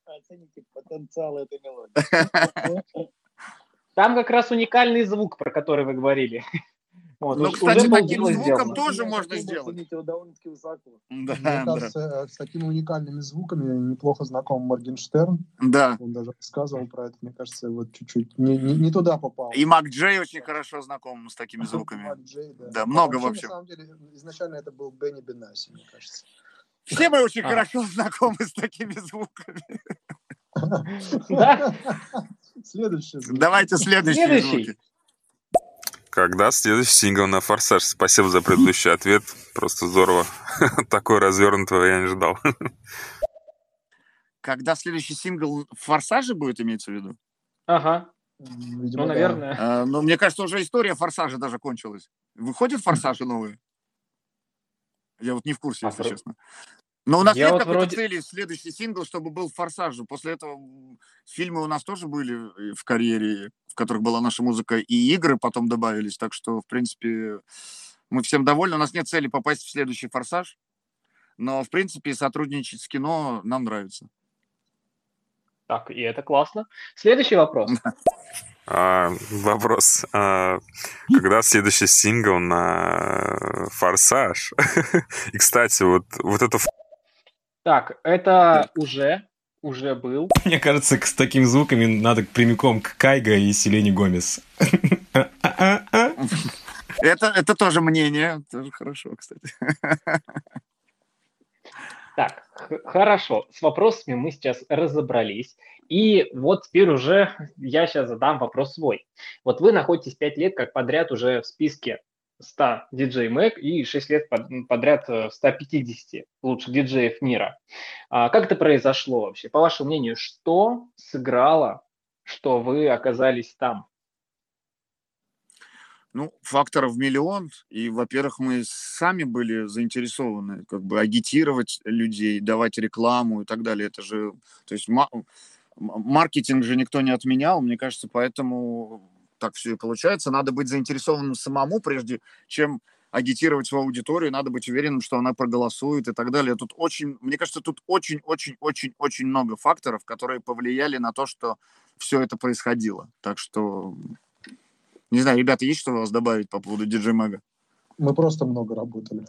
оцените потенциал этой мелодии? Там как раз уникальный звук, про который вы говорили. Вот, ну, кстати, таким звуком сделано. тоже можно сделать. Довольно-таки высоко. Да, Мне кажется, да. с такими уникальными звуками неплохо знаком Моргенштерн. Да. Он даже рассказывал про это. Мне кажется, вот чуть-чуть не, не, не туда попал. И Мак Джей очень хорошо знаком с такими звуками. Мак Джей, да. Да, много вообще. На самом деле, изначально это был Бенни Бенаси, мне кажется. Все мы очень а. хорошо знакомы с такими звуками. Да? Следующий. Давайте следующие звуки. Когда следующий сингл на «Форсаж»? Спасибо за предыдущий ответ. Просто здорово. Такой развернутого я не ждал. Когда следующий сингл «Форсажа» будет, имеется в виду? Ага. Видимо, ну, наверное. Да. А, ну, мне кажется, уже история «Форсажа» даже кончилась. Выходят «Форсажи» новые? Я вот не в курсе, если честно. Но у нас я нет вот какой-то вроде... цели следующий сингл, чтобы был «Форсаж». После этого фильмы у нас тоже были в карьере, в которых была наша музыка, и игры потом добавились. Так что, в принципе, мы всем довольны. У нас нет цели попасть в следующий «Форсаж». Но, в принципе, сотрудничать с кино нам нравится. Так, и это классно. Следующий вопрос. А, вопрос. А, когда следующий сингл на «Форсаж»? И, кстати, вот, вот это так, это уже, уже был. Мне кажется, с такими звуками надо прямиком к Кайга и Селене Гомес. Это, это тоже мнение, тоже хорошо, кстати. Так, хорошо, с вопросами мы сейчас разобрались. И вот теперь уже я сейчас задам вопрос свой. Вот вы находитесь 5 лет как подряд уже в списке 100 диджей Мэг и 6 лет подряд 150 э, лучших диджеев мира. А как это произошло вообще? По вашему мнению, что сыграло, что вы оказались там? Ну, факторов миллион. И, во-первых, мы сами были заинтересованы как бы агитировать людей, давать рекламу и так далее. Это же, то есть маркетинг же никто не отменял, мне кажется, поэтому так все и получается. Надо быть заинтересованным самому, прежде чем агитировать свою аудиторию, надо быть уверенным, что она проголосует и так далее. Тут очень, мне кажется, тут очень-очень-очень-очень много факторов, которые повлияли на то, что все это происходило. Так что, не знаю, ребята, есть что у вас добавить по поводу диджей Мага? Мы просто много работали.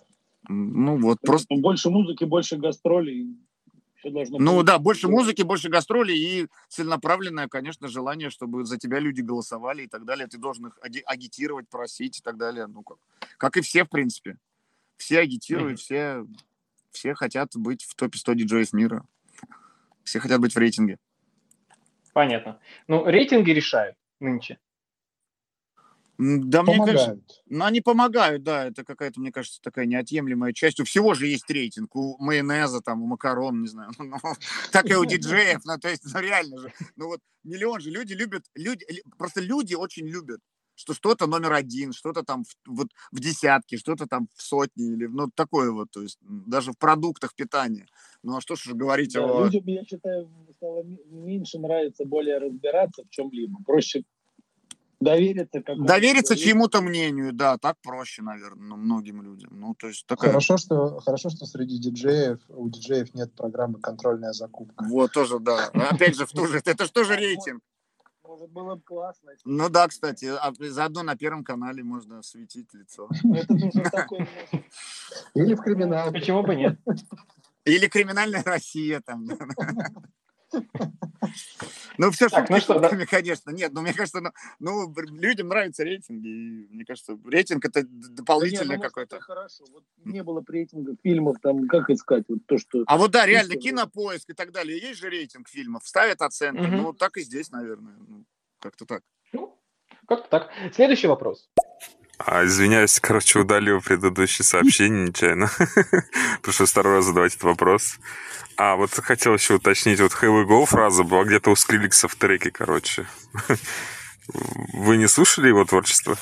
Ну вот, просто... Больше музыки, больше гастролей, все должно ну быть. да, больше музыки, больше гастролей и целенаправленное, конечно, желание, чтобы за тебя люди голосовали и так далее. Ты должен их агитировать, просить и так далее. Ну как, как и все, в принципе. Все агитируют, mm-hmm. все, все хотят быть в топе 100 диджеев мира. Все хотят быть в рейтинге. Понятно. Ну, рейтинги решают нынче. Да, помогают. мне кажется, ну, они помогают, да, это какая-то, мне кажется, такая неотъемлемая часть. У всего же есть рейтинг, у майонеза, там, у макарон, не знаю, ну, так и у диджеев, ну, то есть, ну, реально же, ну, вот, миллион же, люди любят, люди, просто люди очень любят, что что-то номер один, что-то там в, вот в десятке, что-то там в сотне, или, ну, такое вот, то есть, даже в продуктах питания. Ну, а что же говорить да, о... Людям, я считаю, стало меньше нравится более разбираться в чем-либо, проще Довериться как Довериться чьему-то мнению, да, так проще, наверное, ну, многим людям. Ну, то есть такая... Хорошо, что, хорошо, что среди диджеев, у диджеев нет программы «Контрольная закупка». Вот, тоже, да. Опять же, в ту же, это же тоже рейтинг. Может, было бы классно. Ну да, кстати, а заодно на Первом канале можно светить лицо. Или в криминал. Почему бы нет? Или криминальная Россия там. Ну, все так, шутки ну что, шутками, да? конечно. Нет, ну, мне кажется, ну, ну, людям нравятся рейтинги. И, мне кажется, рейтинг это дополнительное да какое-то. Хорошо. Вот не было рейтинга фильмов, там, как искать вот то, что... А вот да, реально, кинопоиск и так далее. Есть же рейтинг фильмов, ставят оценки. Угу. Ну, так и здесь, наверное. Ну, как-то так. Ну, как-то так. Следующий вопрос. А, извиняюсь, короче, удалил предыдущее сообщение нечаянно. Пришлось второй раз задавать этот вопрос. А, вот хотел еще уточнить, вот Here go фраза была где-то у Скриликса в треке, короче. Вы не слушали его творчество?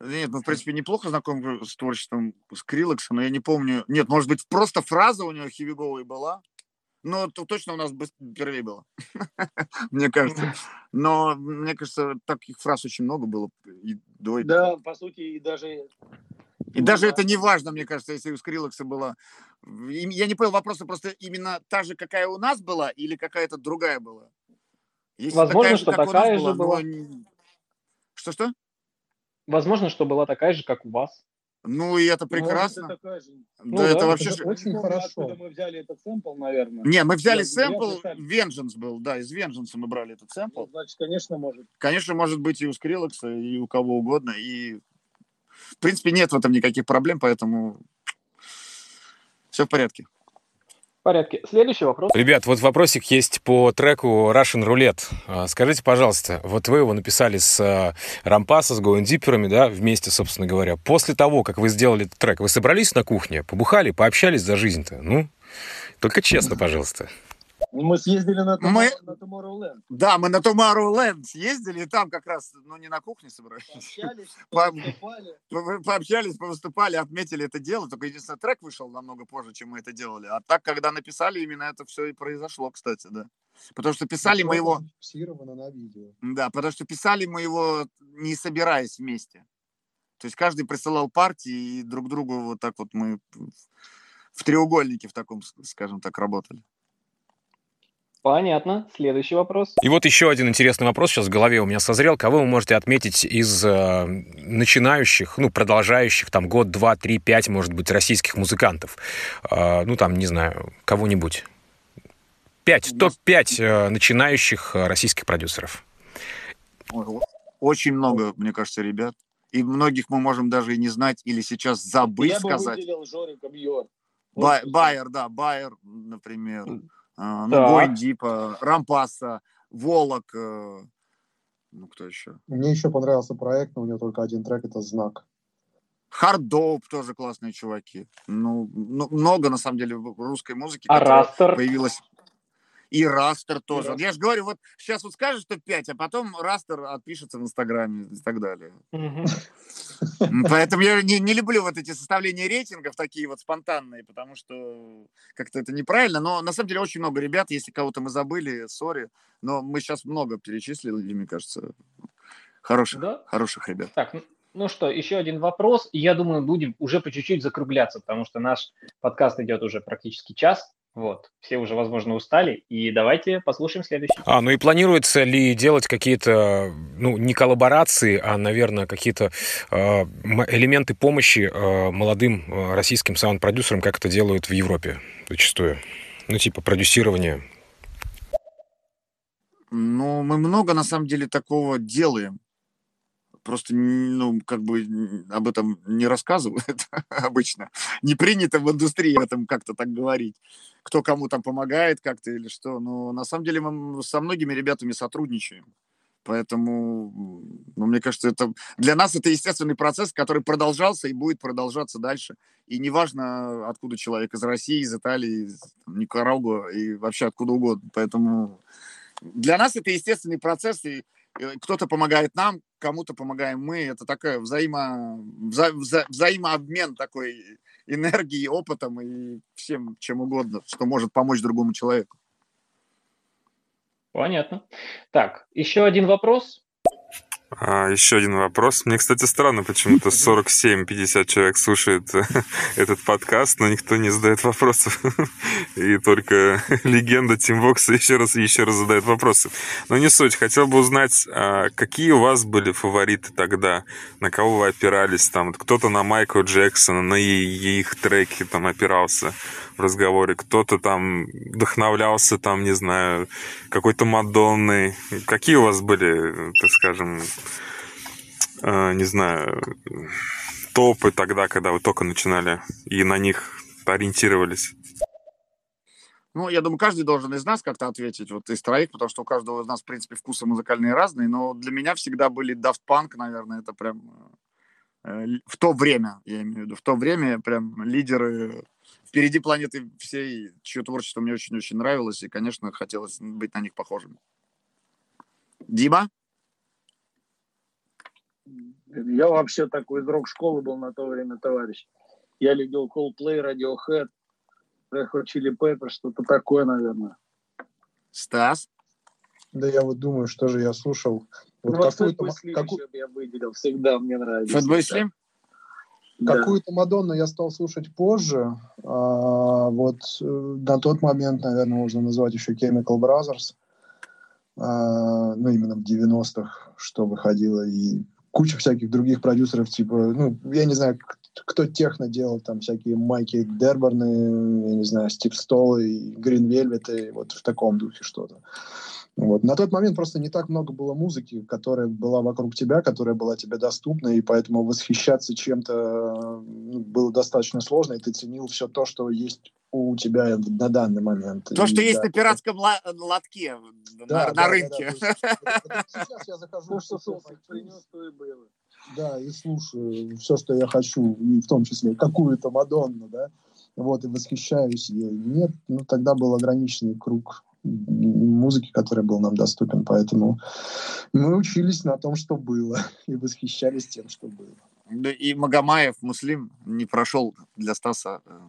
Нет, ну, в принципе, неплохо знаком с творчеством Скриллекса, но я не помню. Нет, может быть, просто фраза у него хивиговая была. Но то точно у нас впервые было, мне кажется. Но, мне кажется, таких фраз очень много было и до Да, по сути, и даже... И даже это не важно, мне кажется, если у Скриллекса была... Я не понял вопроса, просто именно та же, какая у нас была, или какая-то другая была? Если Возможно, такая, что такая же была. Что-что? Возможно, что была такая же, как у вас. Ну, и это прекрасно. Может, это же... Да, Ну это да, вообще... это очень помню, хорошо. откуда мы взяли этот сэмпл, наверное. Не, мы взяли Я- сэмпл. Vengeance был, да, из Vengeance мы брали этот сэмпл. Ну, значит, конечно, может. Конечно, может быть и у Скриллекса, и у кого угодно. И, в принципе, нет в этом никаких проблем, поэтому все в порядке. Порядке. Следующий вопрос. Ребят, вот вопросик есть по треку Russian Roulette. А, Скажите, пожалуйста, вот вы его написали с а, Рампаса, с Deeper'ами, да, вместе, собственно говоря. После того, как вы сделали этот трек, вы собрались на кухне, побухали, пообщались за жизнь-то? Ну, только честно, пожалуйста. Мы съездили на, Мы- Tomorrow- на Tomorrowland. Да, мы на Tomorrowland съездили, и там как раз, ну, не на кухне собрались. Общались, По- выступали. По- Пообщались, повыступали, отметили это дело. Только единственное, трек вышел намного позже, чем мы это делали. А так, когда написали, именно это все и произошло, кстати, да. Потому что писали мы его... На видео. Да, потому что писали мы его не собираясь вместе. То есть каждый присылал партии, и друг другу вот так вот мы в треугольнике в таком, скажем так, работали. Понятно. Следующий вопрос. И вот еще один интересный вопрос сейчас в голове у меня созрел. Кого вы можете отметить из э, начинающих, ну, продолжающих там год, два, три, пять, может быть, российских музыкантов? Э, ну, там, не знаю, кого-нибудь. Пять, топ-5 э, начинающих э, российских продюсеров. Очень много, мне кажется, ребят. И многих мы можем даже и не знать или сейчас забыть Я бы сказать. выделил Жорика Бьор. Ба- Байер, да, Байер, например. А, Ну, Так. Гойндипа, Рампаса, Волок. э, Ну, кто еще? Мне еще понравился проект, но у него только один трек, это «Знак». Хардоп тоже классные чуваки. Ну, ну, много, на самом деле, в русской музыки, А которая Rasster? появилась. И Rasster тоже. Rasster. Я же говорю, вот сейчас вот скажешь, что 5, а потом Rasster отпишется в Инстаграме и так далее. М, Поэтому я не, не люблю вот эти составления рейтингов такие вот спонтанные, потому что как-то это неправильно. Но на самом деле очень много ребят, если кого-то мы забыли, sorry, но мы сейчас много перечислили, мне кажется, хороших, Да? хороших ребят. Так, ну- что, еще один вопрос. Я думаю, будем уже по чуть-чуть закругляться, потому что наш подкаст идет уже практически час. Вот. Все уже, возможно, устали. И давайте послушаем следующий. А, ну и планируется ли делать какие-то, ну, не коллаборации, а, наверное, какие-то э, элементы помощи э, молодым э, российским саунд-продюсерам, как это делают в Европе зачастую? Ну, типа продюсирование. Ну, мы много, на самом деле, такого делаем. Просто, ну, как бы об этом не рассказывают обычно. Не принято в индустрии об этом как-то так говорить. Кто кому там помогает как-то или что. Но на самом деле мы со многими ребятами сотрудничаем. Поэтому, ну, мне кажется, это для нас это естественный процесс, который продолжался и будет продолжаться дальше. И неважно, откуда человек, из России, из Италии, из Никарагуа и вообще откуда угодно. Поэтому для нас это естественный процесс, и кто-то помогает нам, кому-то помогаем мы. Это такой взаимо, вза- вза- взаимообмен такой энергией, опытом и всем чем угодно, что может помочь другому человеку. Понятно. Так, еще один вопрос. А, еще один вопрос. Мне, кстати, странно, почему-то 47-50 человек слушает э, этот подкаст, но никто не задает вопросов. И только легенда Тимбокса еще раз и еще раз задает вопросы. Но не суть. Хотел бы узнать, а, какие у вас были фавориты тогда? На кого вы опирались? Там кто-то на Майкла Джексона, на их треки там опирался в разговоре. Кто-то там вдохновлялся, там, не знаю, какой-то Мадонной. Какие у вас были, так скажем, э, не знаю, топы тогда, когда вы только начинали и на них ориентировались? Ну, я думаю, каждый должен из нас как-то ответить, вот из троих, потому что у каждого из нас, в принципе, вкусы музыкальные разные, но для меня всегда были Daft Punk, наверное, это прям э, в то время, я имею в виду, в то время прям лидеры впереди планеты всей, чье творчество мне очень-очень нравилось, и, конечно, хотелось быть на них похожим. Дима? Я вообще такой из рок-школы был на то время, товарищ. Я любил Coldplay, Radiohead, Red Hot Chili Peppers, что-то такое, наверное. Стас? Да я вот думаю, что же я слушал. Вот ну, какую-то, Fatboy ма- Slim каку- еще бы я выделил, всегда мне нравится. Slim? Какую-то Мадонну я стал слушать позже. А, вот э, на тот момент, наверное, можно назвать еще Chemical Brothers. А, ну, именно в 90-х, что выходило. И куча всяких других продюсеров, типа, ну, я не знаю, кто техно делал, там всякие Майки Дерберны, я не знаю, Стив Стол и Грин Вельвет, и вот в таком духе что-то. Вот. На тот момент просто не так много было музыки, которая была вокруг тебя, которая была тебе доступна, и поэтому восхищаться чем-то ну, было достаточно сложно, и ты ценил все то, что есть у тебя на данный момент. То, и, что да, есть на пиратском лотке да, на, да, на рынке. Да, да, да. Сейчас я захожу, что принес, то и было. Да, и слушаю все, что я хочу, и в том числе какую-то Мадонну, да, вот, и восхищаюсь ей. Нет, ну, тогда был ограниченный круг музыки, который был нам доступен, поэтому мы учились на том, что было, и восхищались тем, что было. И Магомаев, Муслим, не прошел для Стаса э,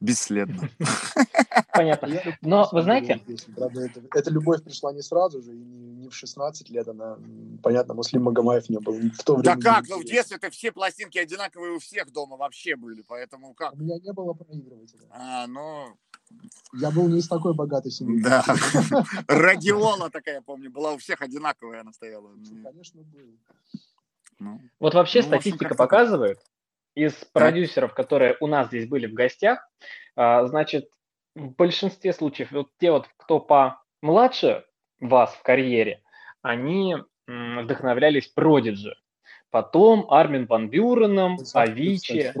бесследно. Понятно. Но вы знаете... Правда, это, эта любовь пришла не сразу же, и не, в 16 лет, она, понятно, Муслим Магомаев не был в то время. Да как? Ну, в детстве-то все пластинки одинаковые у всех дома вообще были, поэтому как? У меня не было проигрывателя. А, ну... Я был не из такой богатой семьи. Да. Радиола такая, помню, была у всех одинаковая, она стояла. Конечно, был. Ну, вот вообще ну, статистика показывает, из продюсеров, которые у нас здесь были в гостях, а, значит, в большинстве случаев, вот те вот, кто помладше вас в карьере, они вдохновлялись Продиджи. Потом Армин Ван Бюреном, Авичи,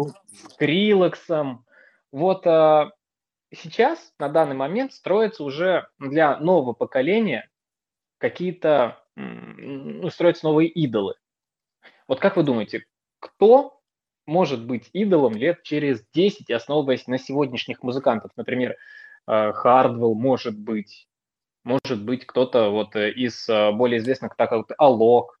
Крилексом. Вот а, сейчас, на данный момент, строятся уже для нового поколения какие-то, ну, строятся новые идолы. Вот как вы думаете, кто может быть идолом лет через 10, основываясь на сегодняшних музыкантах? Например, э, Хардвелл может быть, может быть кто-то вот э, из э, более известных, так как Алок.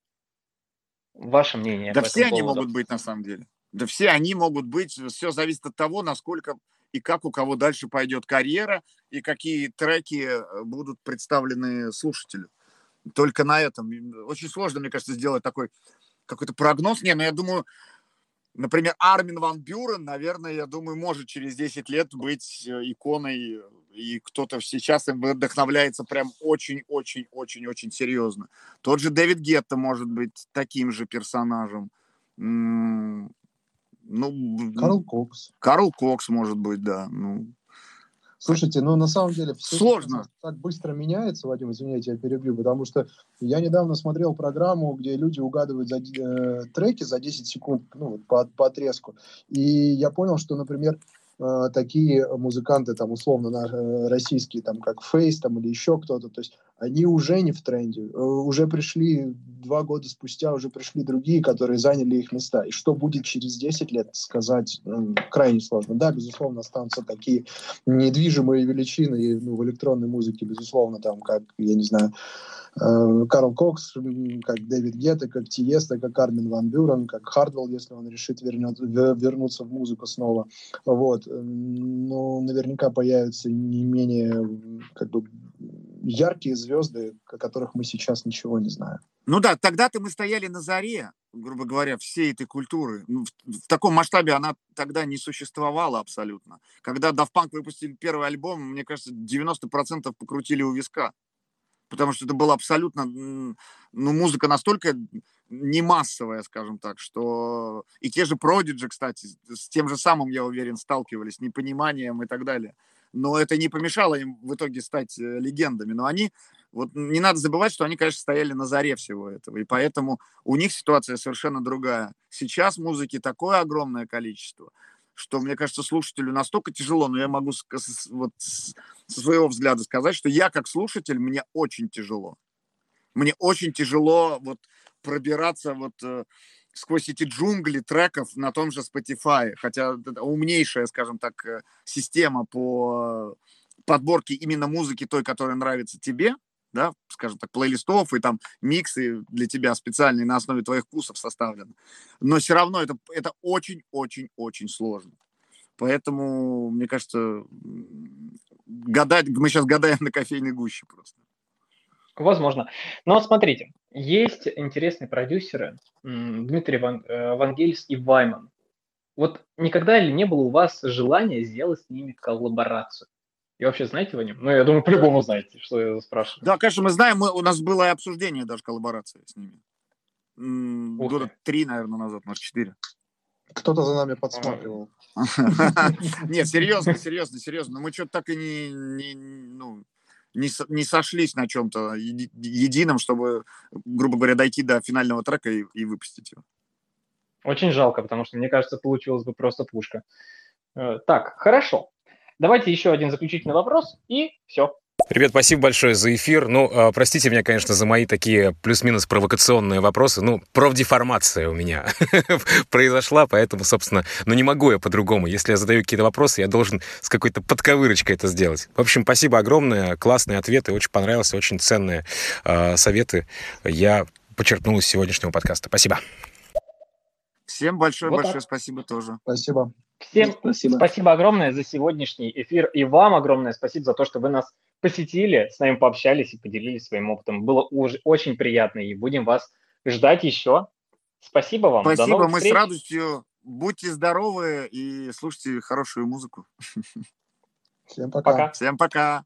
Ваше мнение? Да все они могут быть на самом деле. Да все они могут быть. Все зависит от того, насколько и как у кого дальше пойдет карьера, и какие треки будут представлены слушателю. Только на этом. Очень сложно, мне кажется, сделать такой какой-то прогноз. Не, но ну, я думаю, например, Армин Ван Бюрен, наверное, я думаю, может через 10 лет быть э, иконой, и кто-то сейчас им вдохновляется прям очень-очень-очень-очень серьезно. Тот же Дэвид Гетто может быть таким же персонажем. Ну, Карл Кокс. Карл Кокс может быть, да. Ну, Слушайте, ну на самом деле все сложно. Так быстро меняется, Вадим, извините, я перебью, потому что я недавно смотрел программу, где люди угадывают за, э, треки за 10 секунд, ну, по, по отрезку. И я понял, что, например, Э, такие музыканты, там, условно, на, э, российские, там, как Фейс, там, или еще кто-то, то есть они уже не в тренде, э, уже пришли два года спустя, уже пришли другие, которые заняли их места. И что будет через 10 лет, сказать ну, крайне сложно. Да, безусловно, останутся такие недвижимые величины ну, в электронной музыке, безусловно, там, как, я не знаю, Э, Карл Кокс, как Дэвид Гетта, как Тиеста, как Армин Ван Бюрен, как Хардвелл, если он решит вернет, вернуться в музыку снова. Вот. Но наверняка появятся не менее как бы, яркие звезды, о которых мы сейчас ничего не знаем. Ну да, тогда-то мы стояли на заре, грубо говоря, всей этой культуры. Ну, в, в таком масштабе она тогда не существовала абсолютно. Когда Daft Punk выпустили первый альбом, мне кажется, 90% покрутили у виска потому что это была абсолютно, ну, музыка настолько не массовая, скажем так, что и те же Prodigy, кстати, с тем же самым, я уверен, сталкивались, непониманием и так далее. Но это не помешало им в итоге стать э, легендами. Но они, вот не надо забывать, что они, конечно, стояли на заре всего этого. И поэтому у них ситуация совершенно другая. Сейчас музыки такое огромное количество, что, мне кажется, слушателю настолько тяжело, но я могу вот со своего взгляда сказать, что я как слушатель, мне очень тяжело. Мне очень тяжело вот пробираться вот э, сквозь эти джунгли треков на том же Spotify, хотя умнейшая, скажем так, э, система по подборке именно музыки той, которая нравится тебе, да, скажем так, плейлистов и там миксы для тебя специальные на основе твоих вкусов составлены. Но все равно это, это очень-очень-очень сложно. Поэтому, мне кажется, гадать, мы сейчас гадаем на кофейной гуще просто. Возможно. Но смотрите, есть интересные продюсеры Дмитрий Ван, э, Вангельс и Вайман. Вот никогда ли не было у вас желания сделать с ними коллаборацию? И вообще знаете вы о нем? Ну, я думаю, по-любому знаете, что я спрашиваю. Да, конечно, мы знаем, мы, у нас было и обсуждение даже коллаборации с ними. года три, наверное, назад, может, четыре. Кто-то за нами подсматривал. Нет, серьезно, серьезно, серьезно. Мы что-то так и не, не, ну, не, не сошлись на чем-то едином, чтобы, грубо говоря, дойти до финального трека и, и выпустить его. Очень жалко, потому что, мне кажется, получилось бы просто пушка. Э, так, хорошо. Давайте еще один заключительный вопрос, и все. Ребят, спасибо большое за эфир. Ну, а, простите меня, конечно, за мои такие плюс-минус провокационные вопросы. Ну, профдеформация у меня произошла, поэтому, собственно, ну не могу я по-другому. Если я задаю какие-то вопросы, я должен с какой-то подковырочкой это сделать. В общем, спасибо огромное, классные ответы, очень понравился, очень ценные э, советы. Я подчеркнул из сегодняшнего подкаста. Спасибо. Всем большое-большое вот спасибо тоже. Спасибо. Всем спасибо. спасибо огромное за сегодняшний эфир. И вам огромное спасибо за то, что вы нас посетили, с нами пообщались и поделились своим опытом. Было уже очень приятно, и будем вас ждать еще. Спасибо вам. Спасибо, мы встреч. с радостью. Будьте здоровы и слушайте хорошую музыку. Всем пока. пока. Всем пока.